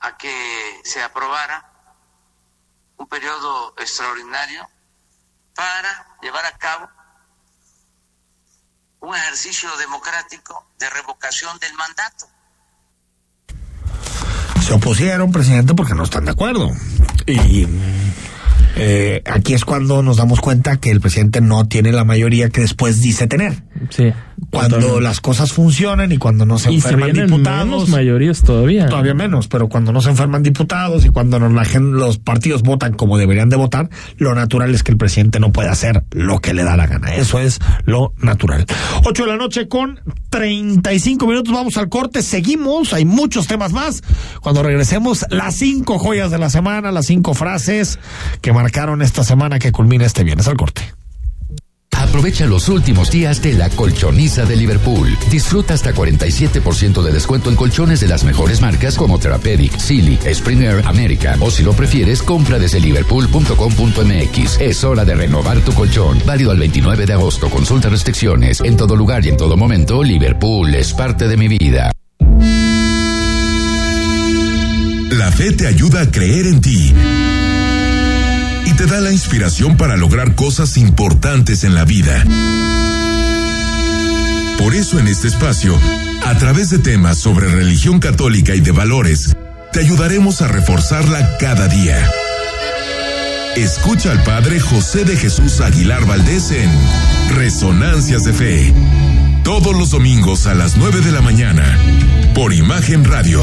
a que se aprobara un periodo extraordinario para llevar a cabo un ejercicio democrático de revocación del mandato. Se opusieron, presidente, porque no están de acuerdo. Y eh, aquí es cuando nos damos cuenta que el presidente no tiene la mayoría que después dice tener. Sí. Cuando totalmente. las cosas funcionan y cuando no se y se enferman vienen diputados. menos mayorías todavía. Todavía menos, pero cuando no se enferman diputados y cuando no- la gen- los partidos votan como deberían de votar, lo natural es que el presidente no puede hacer lo que le da la gana. Eso es lo natural. 8 de la noche con 35 minutos. Vamos al corte. Seguimos. Hay muchos temas más. Cuando regresemos, las cinco joyas de la semana, las cinco frases que marcaron esta semana que culmina este viernes al corte. Aprovecha los últimos días de la colchoniza de Liverpool. Disfruta hasta 47% de descuento en colchones de las mejores marcas como Therapeutic, Silly, Springer, America o si lo prefieres, compra desde liverpool.com.mx. Es hora de renovar tu colchón. Válido al 29 de agosto. Consulta restricciones. En todo lugar y en todo momento, Liverpool es parte de mi vida. La fe te ayuda a creer en ti te da la inspiración para lograr cosas importantes en la vida. Por eso en este espacio, a través de temas sobre religión católica y de valores, te ayudaremos a reforzarla cada día. Escucha al Padre José de Jesús Aguilar Valdés en Resonancias de Fe, todos los domingos a las 9 de la mañana, por Imagen Radio.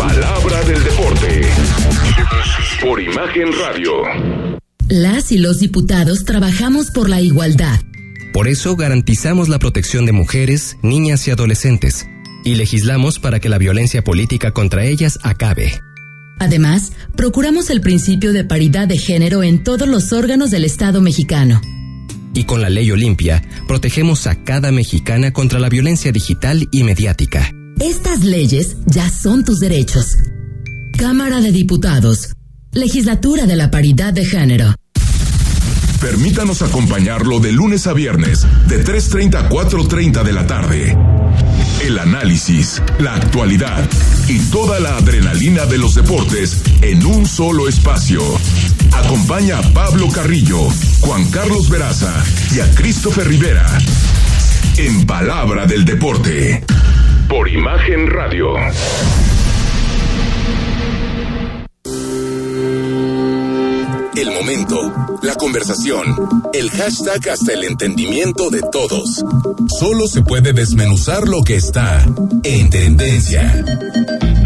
Palabra del deporte. Por Imagen Radio. Las y los diputados trabajamos por la igualdad. Por eso garantizamos la protección de mujeres, niñas y adolescentes, y legislamos para que la violencia política contra ellas acabe. Además, procuramos el principio de paridad de género en todos los órganos del Estado mexicano. Y con la ley Olimpia, protegemos a cada mexicana contra la violencia digital y mediática. Estas leyes ya son tus derechos. Cámara de Diputados. Legislatura de la Paridad de Género. Permítanos acompañarlo de lunes a viernes, de 3.30 a 4.30 de la tarde. El análisis, la actualidad y toda la adrenalina de los deportes en un solo espacio. Acompaña a Pablo Carrillo, Juan Carlos Veraza y a Christopher Rivera. En Palabra del Deporte. Por Imagen Radio. El momento, la conversación, el hashtag hasta el entendimiento de todos. Solo se puede desmenuzar lo que está en tendencia.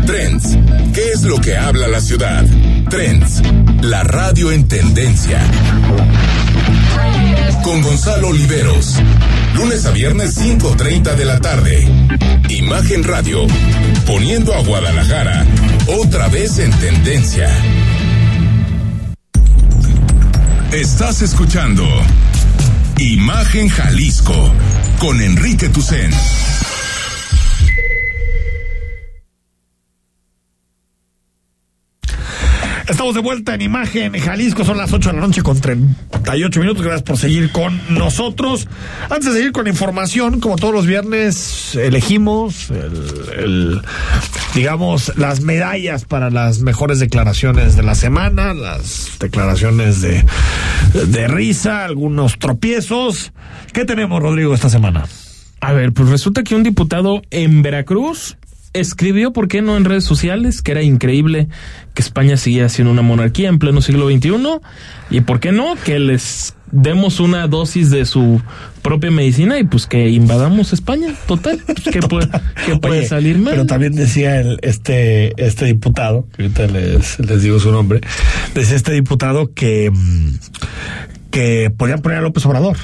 Trends. ¿Qué es lo que habla la ciudad? Trends. La radio en tendencia. Con Gonzalo Oliveros. Lunes a viernes 5.30 de la tarde. Imagen Radio. Poniendo a Guadalajara otra vez en tendencia. Estás escuchando Imagen Jalisco con Enrique Tucen. Estamos de vuelta en imagen Jalisco, son las 8 de la noche con 38 minutos. Gracias por seguir con nosotros. Antes de seguir con la información, como todos los viernes, elegimos el, el, digamos, las medallas para las mejores declaraciones de la semana, las declaraciones de, de risa, algunos tropiezos. ¿Qué tenemos, Rodrigo, esta semana? A ver, pues resulta que un diputado en Veracruz escribió, ¿por qué no en redes sociales? Que era increíble que España siguiera siendo una monarquía en pleno siglo XXI. Y ¿por qué no? Que les demos una dosis de su propia medicina y pues que invadamos España. Total. Pues, ¿Qué puede, qué puede Oye, salir mal? Pero también decía el, este, este diputado, que ahorita les, les digo su nombre, decía este diputado que, mm, que podían poner a López Obrador.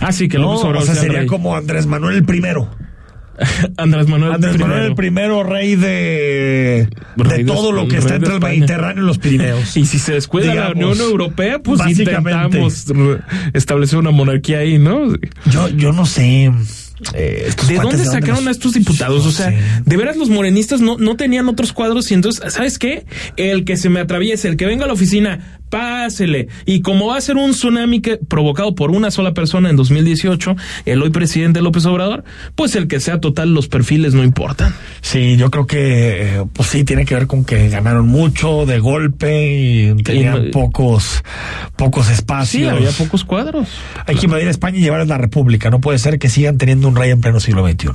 Ah, sí, que No, López Obrador o sea, sería rey. como Andrés Manuel el primero. Andrés Manuel Andrés primero. Manuel el primero rey de, Rey de todo lo que está entre el. Mediterráneo y los Pirineos. Y si se descuida la Unión Europea, pues intentamos establecer una monarquía ahí, ¿no? Yo, yo no sé. eh, ¿De dónde sacaron los- a estos diputados? O sea, de veras los morenistas no, no tenían otros cuadros y entonces, ¿sabes qué? El que se me atraviese, el que venga a la oficina, pásele. Y como va a ser un tsunami que, provocado por una sola persona en 2018, el hoy presidente López Obrador, pues el que sea total, los perfiles no importan. Sí, yo creo que, eh, pues sí, tiene que ver con que ganaron mucho de golpe y tenían pocos, pocos espacios. Sí, había pocos cuadros. Hay que invadir España y llevar la República. No puede ser que sigan teniendo un rey en pleno siglo XXI.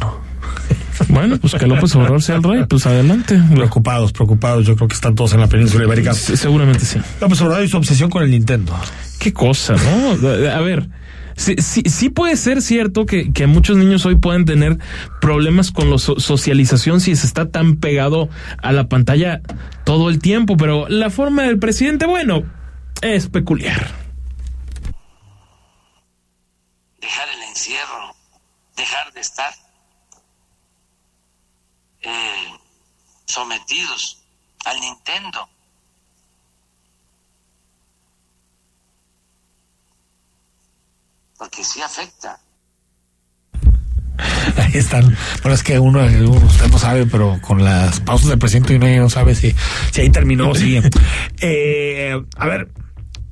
Bueno, pues que López Obrador sea el rey, pues adelante. Preocupados, preocupados. Yo creo que están todos en la península ibérica. Se- Seguramente sí. López Obrador y su obsesión con el Nintendo. Qué cosa, ¿no? A ver, sí, sí, sí puede ser cierto que, que muchos niños hoy pueden tener problemas con la so- socialización si se está tan pegado a la pantalla todo el tiempo, pero la forma del presidente, bueno, es peculiar. dejar el encierro, dejar de estar eh, sometidos al Nintendo. Porque sí afecta. Ahí están. Bueno, es que uno, usted no sabe, pero con las pausas del presidente uno ya no sabe si, si ahí terminó o sigue. Eh, a ver,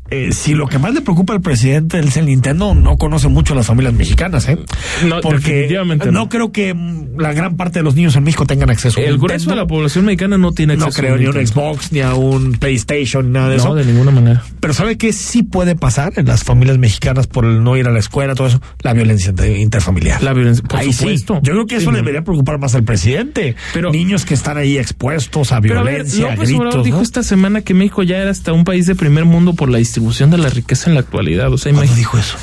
eh, si lo que más le preocupa al presidente es el Nintendo, no conoce mucho a las familias mexicanas, ¿eh? No, Porque definitivamente no. no. creo que mm, la gran parte de los niños en México tengan acceso a El grueso Nintendo. de la población mexicana no tiene No acceso creo a ni a un. Xbox, ni a un PlayStation, ni nada de No, eso. de ninguna manera. Pero ¿sabe qué sí puede pasar en las familias mexicanas por el no ir a la escuela, todo eso? La violencia inter- interfamiliar. La violencia, por ahí supuesto. sí. Yo creo que eso Sí, le no. debería preocupar más al presidente. Pero- Niños que están ahí expuestos a Pero a ver, violencia, a López gritos. dijo ¿no? esta semana que México ya era hasta un país de primer mundo por la distribución de la riqueza en la actualidad. O sea, ¿Cuándo dijo eso?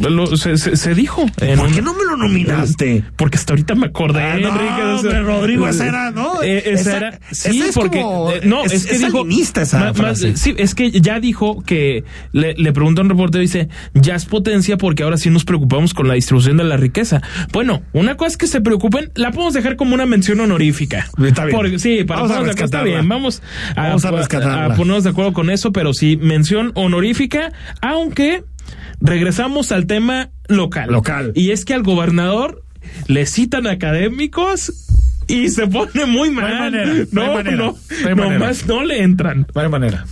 Lo- se, se- se dijo. ¿Por qué no me lo nominaste? Porque hasta ahorita me acordé, Ah, no, Enrique. de ese- hombre, Rodrigo, esa era, ¿no? Eh, esa, Esa- era. esa Sí, es porque. como- eh, no, es, es- que es dijo. salinista esa sí, es que ya dijo que le, le preguntó a un reportero y dice: Ya es potencia porque ahora sí nos preocupamos con la distribución de la riqueza. Bueno, una cosa es que se preocupen, la podemos dejar como una mención honorífica. Está bien. Porque- sí, para Vamos a está bien. Vamos a, Vamos a rescatarla. a ponernos de acuerdo con eso, pero sí, mención honorífica, aunque regresamos al tema local. Local. Y es que al gobernador le citan académicos y se pone muy No hay mal. manera, no hay No, manera, no, no hay manera. nomás no le entran. No hay manera.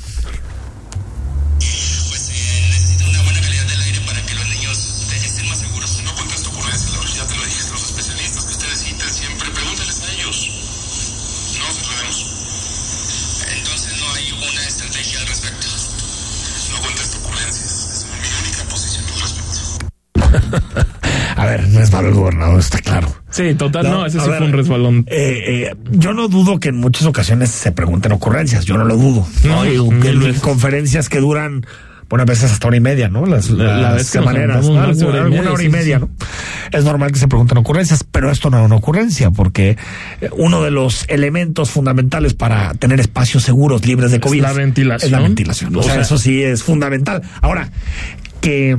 No es malo el gobernador, está claro. Sí, total, no, ese sí ver, fue un resbalón. eh, eh, yo no dudo que en muchas ocasiones se pregunten ocurrencias, yo no lo dudo. No, Y mil en conferencias que duran, bueno, a veces hasta hora y media, ¿no? Las, La- la las vez que semaneras, ¿no? hora y Alguna media, hora y media, sí. ¿no? Es normal que se pregunten ocurrencias, pero esto no es una ocurrencia, porque eh, uno de los elementos fundamentales para tener espacios seguros, libres de COVID, la ventilación. es la ventilación. O, O sea, sea- eso sí es fundamental. Ahora, que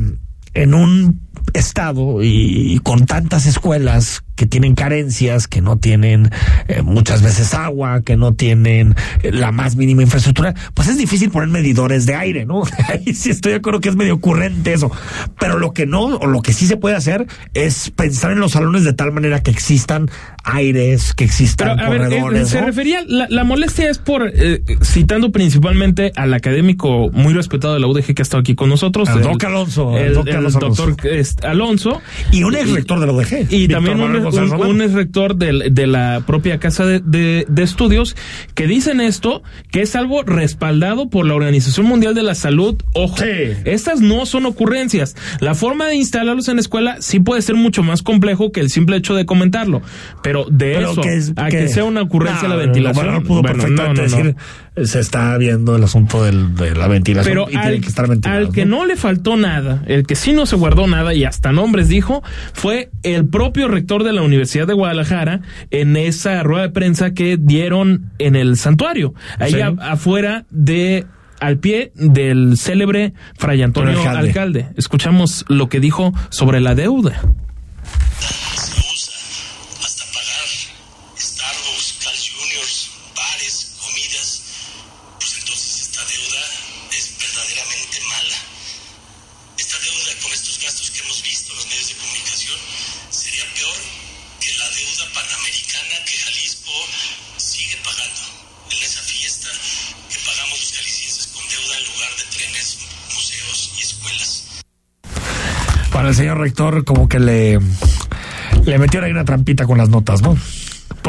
en un estado y con tantas escuelas que tienen carencias, que no tienen eh, muchas veces agua, que no tienen eh, la más mínima infraestructura, pues es difícil poner medidores de aire, ¿no? Ahí sí estoy de acuerdo que es medio ocurrente eso. Pero lo que no, o lo que sí se puede hacer es pensar en los salones de tal manera que existan aires, que existan Pero, a ver, corredores. se ¿no? refería, la, la molestia es por, eh, citando principalmente al académico muy respetado de la UDG que ha estado aquí con nosotros. El- Doc Alonso, El, el doctor este, Alonso. Y un ex rector de la UDG. Y Víctor también un, un, un ex rector del- de, la propia casa de, de- de estudios que dicen esto, que es algo respaldado por la Organización Mundial de la Salud. Ojo, estas no son ocurrencias. La forma de instalarlos en la escuela sí puede ser mucho más complejo que el simple hecho de comentarlo, pero de Pero eso que es- a que- que sea una ocurrencia No, la no, ventilación. Romero pudo bueno, perfectamente no, no, no. decir, se está viendo el asunto del- de la ventilación Pero y tiene al, que estar ventilado. al que no le faltó nada, el que sí no se guardó nada y hasta nombres dijo, fue el propio rector de la Universidad de Guadalajara en esa rueda de prensa que dieron en el santuario, ahí Sí. a- afuera de al pie del célebre Fray Antonio alcalde. Escuchamos lo que dijo sobre la deuda. Para el señor rector, como que le, le metieron ahí una trampita con las notas, ¿no?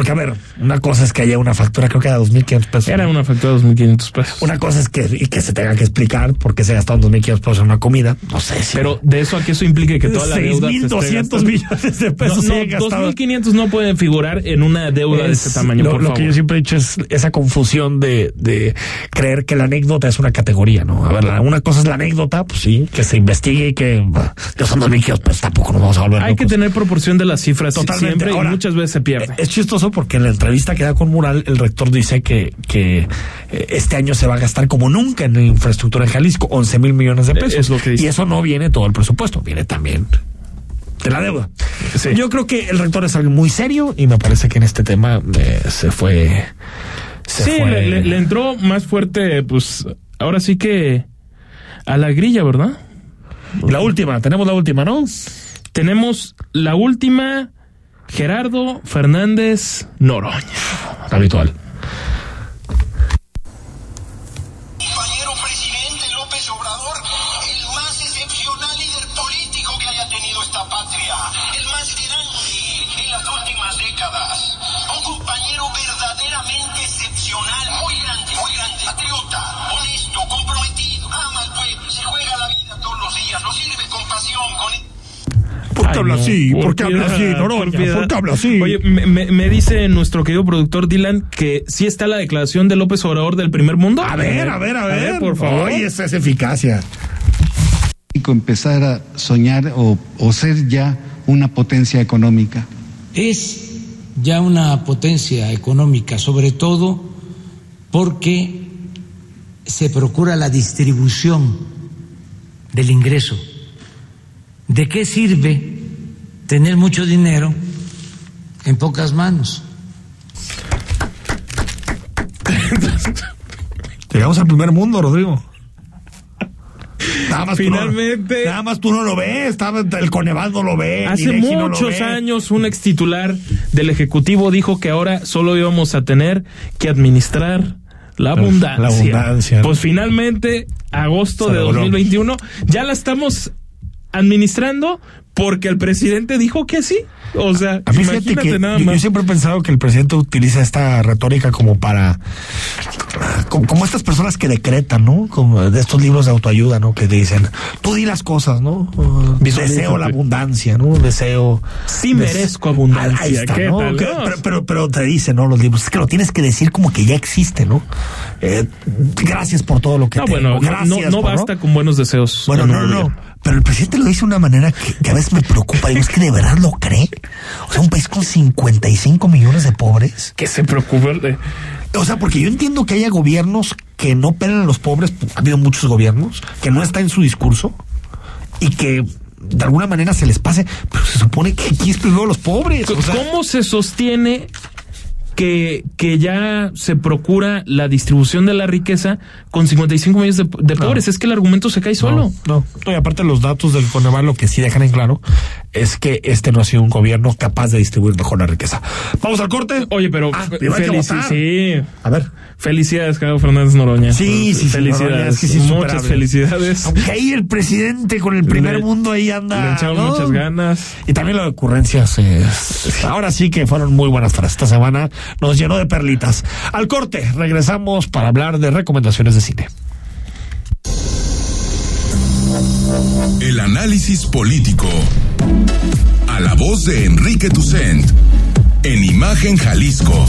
Porque, a ver, una cosa es que haya una factura, creo que era 2.500 pesos. Era una factura de 2.500 pesos. Una cosa es que, y que se tenga que explicar por qué se gastaron 2.500 pesos en una comida. No sé si. Pero de eso a que eso implique que toda la deuda se esté 6.200 gastando. millones de pesos No, no, hayan gastado. 2.500 no pueden figurar en una deuda de Es este tamaño, lo, por lo favor. que yo siempre he dicho es esa confusión de, de creer que la anécdota es una categoría, ¿no? A ver, una cosa es la anécdota, pues sí, que se investigue y que bah, son 2.500 pesos, tampoco nos vamos a volver Hay que tener proporción de las cifras Totalmente. siempre Ahora, y muchas veces se pierde. Es chistoso porque en la entrevista que da con Mural, el rector dice que, que eh, este año se va a gastar como nunca en infraestructura en Jalisco, 11 mil millones de pesos. Es lo que dice. Y eso no viene todo el presupuesto, viene también de la deuda. Yo creo que el rector es alguien muy serio y me parece que en este tema eh, se fue. Se sí, fue- le, le- le entró más fuerte, pues ahora sí que a la grilla, ¿verdad? La última, tenemos la última, ¿no? Tenemos la última, Gerardo Fernández Noroña. Habitual. Habla no, así? por ¿Por qué habla así, piedad. ¿Por qué habla así? Oye, me, me- me dice nuestro querido productor Dylan que sí está la declaración de López Obrador del primer mundo. A ver, a ver, a ver. por favor. Oye, esa es eficacia. México empezar a soñar o, o ser ya una potencia económica. es ya una potencia económica, sobre todo porque se procura la distribución del ingreso. ¿De qué sirve tener mucho dinero en pocas manos? Llegamos al primer mundo, Rodrigo. Nada más tú no- Finalmente. nada más tú no lo ves, el Coneval no lo ve. Hace no muchos ve. años un ex titular del Ejecutivo dijo que ahora solo íbamos a tener que administrar la abundancia. la abundancia. Pues finalmente, agosto Se de logró. 2021, ya la estamos administrando porque el presidente dijo que sí. O sea, A mí imagínate que nada yo, más. yo siempre he pensado que el presidente utiliza esta retórica como para como, como estas personas que decretan, ¿no? Como de estos libros de autoayuda, ¿no? Que dicen, tú di las cosas, ¿no? Uh, deseo la abundancia, ¿no? Deseo Sí des- merezco abundancia. Ahí está, ¿Qué ¿no? tal, Que- no? pero, pero, pero te dicen, ¿no? Los libros, es que lo tienes que decir como que ya existe, ¿no? Eh, gracias por todo lo que No, tengo, bueno, no- gracias no, no por- basta con buenos deseos. Bueno, no, no. Pero el presidente lo dice de una manera que, que a veces me preocupa. Digo, es que de verdad lo cree. O sea, un país con 55 millones de pobres. Que se preocupe. de- O sea, porque yo entiendo que haya gobiernos que no pelan a los pobres. Ha habido muchos gobiernos que no está en su discurso y que de alguna manera se les pase. Pero se supone que aquí es primero los pobres. O sea, ¿Cómo se sostiene que, que ya se procura la distribución de la riqueza con 55 millones de, de pobres? Es que el argumento se cae solo. No, no. Y aparte los datos del Coneval lo que sí dejan en claro es que este no ha sido un gobierno capaz de distribuir mejor la riqueza. Vamos al corte. Oye, pero Ah, fe- pero hay que felici- votar. sí. A ver. Felicidades, Carlos Fernández Noroña. Sí, sí, sí, Felicidades. sí es Muchas felicidades. Aunque ahí el presidente con el primer Le- mundo ahí anda. Le echaron ¿no? muchas ganas. Y también las ocurrencias. eh, ahora sí que fueron muy buenas frases. Esta semana nos llenó de perlitas. Al corte, regresamos para hablar de recomendaciones de cine. El análisis político. A la voz de Enrique Tucent. En Imagen Jalisco.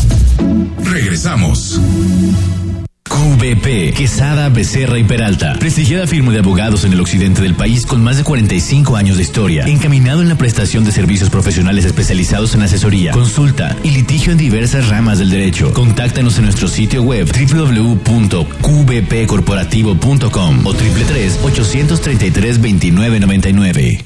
Regresamos. QVP, Quesada, Becerra y Peralta. Prestigiada firma de abogados en el occidente del país con más de 45 años de historia. Encaminado en la prestación de servicios profesionales especializados en asesoría, consulta y litigio en diversas ramas del derecho. Contáctanos en nuestro sitio web www.qvpcorporativo.com o 333-833-2999.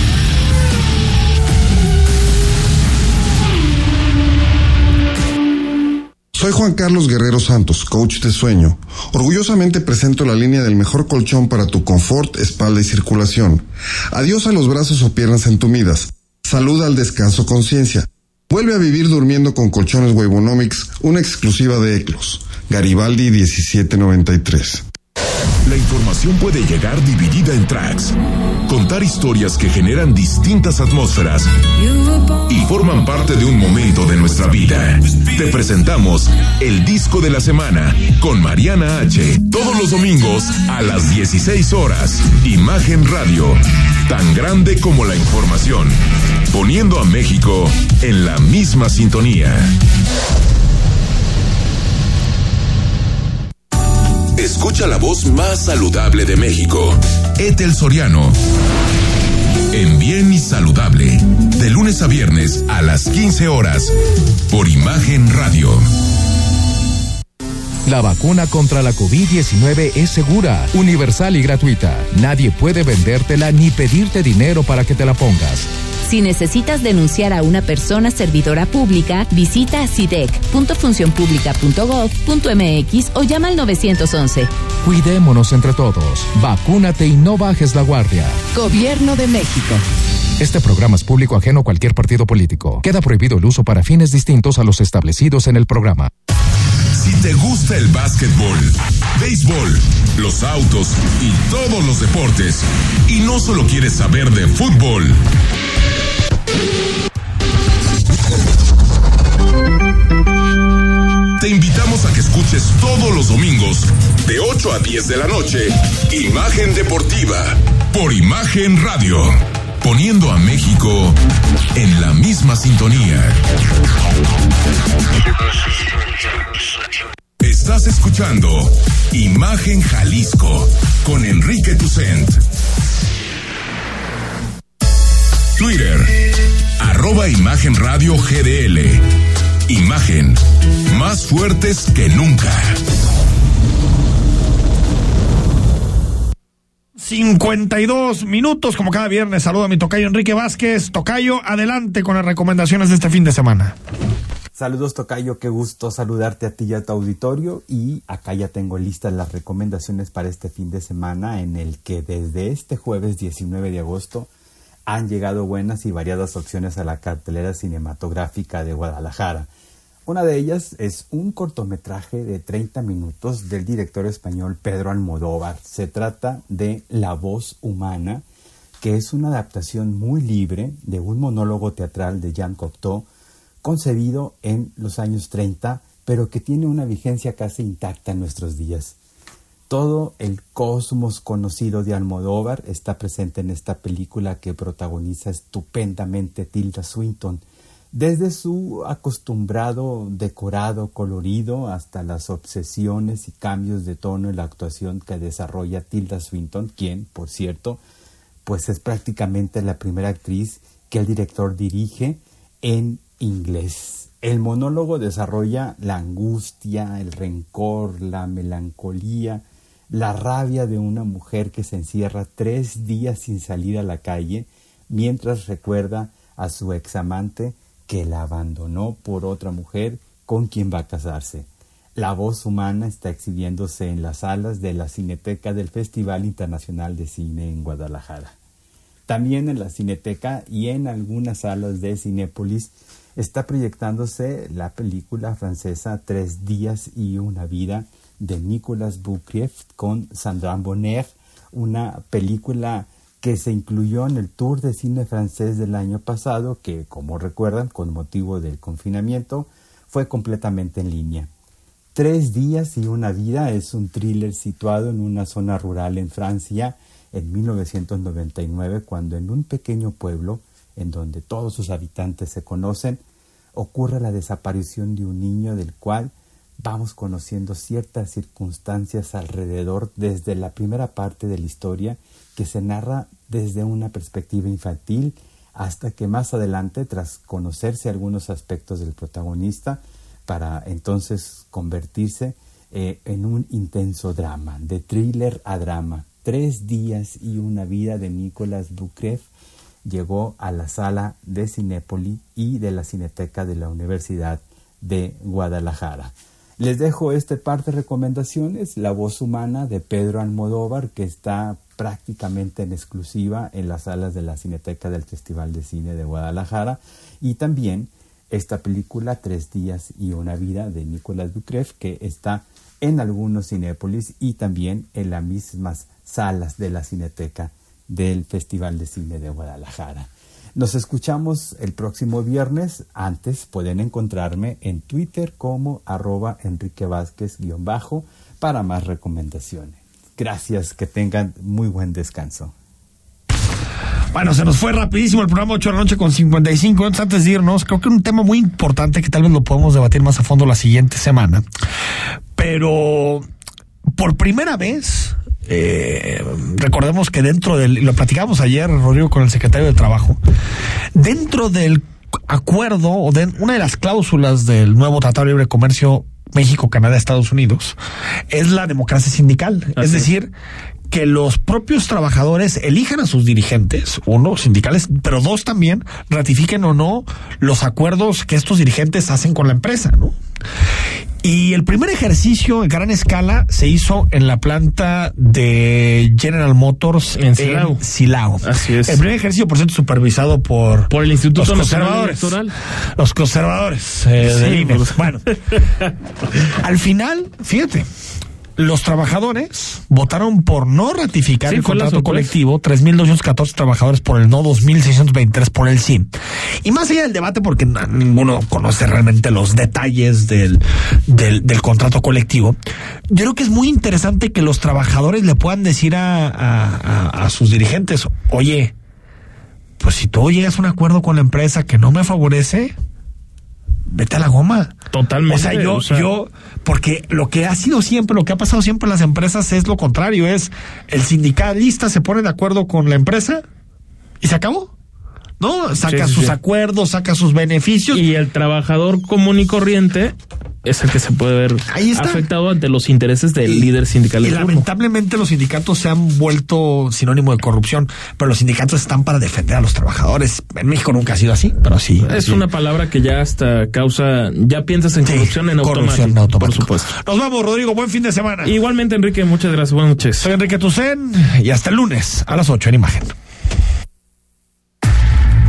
Soy Juan Carlos Guerrero Santos, coach de sueño. Orgullosamente presento la línea del mejor colchón para tu confort, espalda y circulación. Adiós a los brazos o piernas entumidas. Saluda al descanso conciencia. Vuelve a vivir durmiendo con colchones Wabonomics, una exclusiva de Eclos. Garibaldi 1793. La información puede llegar dividida en tracks. Contar historias que generan distintas atmósferas y forman parte de un momento vida. Te presentamos el disco de la semana con Mariana H. Todos los domingos a las 16 horas. Imagen Radio. Tan grande como la información. Poniendo a México en la misma sintonía. Escucha la voz más saludable de México. Etel Soriano. En Bien y Saludable. De lunes a viernes a las 15 horas. Por Imagen Radio. La vacuna contra la COVID-19 es segura, universal y gratuita. Nadie puede vendértela ni pedirte dinero para que te la pongas. Si necesitas denunciar a una persona servidora pública, visita sidec.funcionpublica.gov.mx o llama al 911. Cuidémonos entre todos. Vacúnate y no bajes la guardia. Gobierno de México. Este programa es público ajeno a cualquier partido político. Queda prohibido el uso para fines distintos a los establecidos en el programa. Si te gusta el básquetbol, béisbol, los autos y todos los deportes, y no solo quieres saber de fútbol, te invitamos a que escuches todos los domingos, de 8 a 10 de la noche, Imagen Deportiva, por Imagen Radio, poniendo a México en la misma sintonía. Estás escuchando Imagen Jalisco con Enrique Tucent. Twitter, arroba Imagen Radio GDL. Imagen, más fuertes que nunca. 52 minutos, como cada viernes. Saludo a mi tocayo Enrique Vázquez. Tocayo, adelante con las recomendaciones de este fin de semana. Saludos Tocayo, qué gusto saludarte a ti y a tu auditorio y acá ya tengo listas las recomendaciones para este fin de semana en el que desde este jueves 19 de agosto han llegado buenas y variadas opciones a la cartelera cinematográfica de Guadalajara. Una de ellas es un cortometraje de 30 minutos del director español Pedro Almodóvar. Se trata de La voz humana, que es una adaptación muy libre de un monólogo teatral de Jean Cocteau, concebido en los años 30, pero que tiene una vigencia casi intacta en nuestros días. Todo el cosmos conocido de Almodóvar está presente en esta película que protagoniza estupendamente Tilda Swinton, desde su acostumbrado decorado colorido hasta las obsesiones y cambios de tono en la actuación que desarrolla Tilda Swinton, quien, por cierto, pues es prácticamente la primera actriz que el director dirige en inglés. El monólogo desarrolla la angustia, el rencor, la melancolía, la rabia de una mujer que se encierra tres días sin salir a la calle mientras recuerda a su examante que la abandonó por otra mujer con quien va a casarse. La voz humana está exhibiéndose en las salas de la Cineteca del Festival Internacional de Cine en Guadalajara. También en la Cineteca y en algunas salas de Cinépolis está proyectándose la película francesa Tres días y una vida de Nicolas Boukrieff con Sandra Bonner, una película que se incluyó en el Tour de Cine francés del año pasado, que como recuerdan, con motivo del confinamiento, fue completamente en línea. Tres días y una vida es un thriller situado en una zona rural en Francia en 1999, cuando en un pequeño pueblo, en donde todos sus habitantes se conocen, ocurre la desaparición de un niño del cual vamos conociendo ciertas circunstancias alrededor desde la primera parte de la historia que se narra desde una perspectiva infantil hasta que más adelante, tras conocerse algunos aspectos del protagonista, para entonces convertirse eh, en un intenso drama, de thriller a drama. Tres días y una vida de Nicolás Bukrev llegó a la sala de Cinépoli y de la Cineteca de la Universidad de Guadalajara. Les dejo este par de recomendaciones, La voz humana de Pedro Almodóvar, que está prácticamente en exclusiva en las salas de la Cineteca del Festival de Cine de Guadalajara, y también esta película Tres días y una vida de Nicolás Ducref que está en algunos cinépolis y también en las mismas salas de la Cineteca del Festival de Cine de Guadalajara. Nos escuchamos el próximo viernes. Antes pueden encontrarme en Twitter como arroba Enrique Vázquez-bajo para más recomendaciones. Gracias, que tengan muy buen descanso. Bueno, se nos fue rapidísimo el programa 8 de la noche con 55 minutos. Antes de irnos, creo que un tema muy importante que tal vez lo podemos debatir más a fondo la siguiente semana. Pero por primera vez, eh, recordemos que dentro del, lo platicamos ayer, Rodrigo, con el secretario de Trabajo, dentro del acuerdo o de una de las cláusulas del nuevo Tratado de Libre Comercio México, Canadá, Estados Unidos, es la democracia sindical. es decir, que los propios trabajadores elijan a sus dirigentes, uno, sindicales, pero dos también, ratifiquen o no los acuerdos que estos dirigentes hacen con la empresa, ¿no? Y el primer ejercicio en gran escala se hizo en la planta de General Motors en Silao. Así es. El primer ejercicio, por cierto, supervisado por, por el Instituto los Nacional conservadores. Electoral. Los conservadores eh, Sí, pues. Bueno, al final, fíjate, los trabajadores votaron por no ratificar Sí, el contrato colectivo, 3.214 trabajadores por el no, 2.623 por el sí. Y más allá del debate, porque ninguno conoce realmente los detalles del, del, del contrato colectivo, yo creo que es muy interesante que los trabajadores le puedan decir a, a- a- a sus dirigentes, oye, pues si tú llegas a un acuerdo con la empresa que no me favorece, vete a la goma. Totalmente. O sea, yo, o sea, yo, porque lo que ha sido siempre, lo que ha pasado siempre en las empresas es lo contrario, es el sindicalista se pone de acuerdo con la empresa y se acabó. ¿No? Saca Sí, sus sí. acuerdos, saca sus beneficios. Y el trabajador común y corriente es el que se puede ver afectado ante los intereses del líder sindical Y lamentablemente los sindicatos se han vuelto sinónimo de corrupción, pero los sindicatos están para defender a los trabajadores. En México nunca ha sido así, pero sí. Es una palabra que ya hasta causa, ya piensas en Sí, corrupción en corrupción automático, en automático. por supuesto. Nos vamos, Rodrigo. Buen fin de semana. Igualmente, Enrique, muchas gracias. Buenas noches. Soy Enrique Tucen y hasta el lunes a las 8 en Imagen.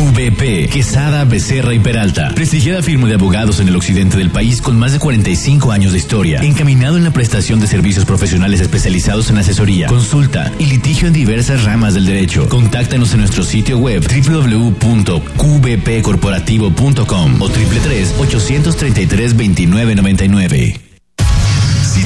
QVP, Quesada, Becerra y Peralta. Prestigiada firma de abogados en el occidente del país con más de 45 años de historia. Encaminado en la prestación de servicios profesionales especializados en asesoría, consulta y litigio en diversas ramas del derecho. Contáctanos en nuestro sitio web www.qvpcorporativo.com o 333-833-2999. Si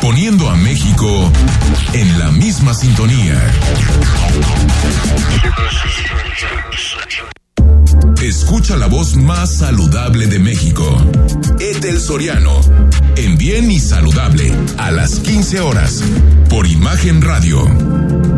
poniendo a México en la misma sintonía. Escucha la voz más saludable de México. Etel Soriano. En Bien y Saludable. A las 15 horas. Por Imagen Radio.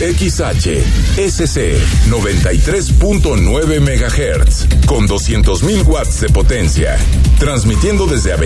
XH SC 93.9 MHz con 200.000 watts de potencia, transmitiendo desde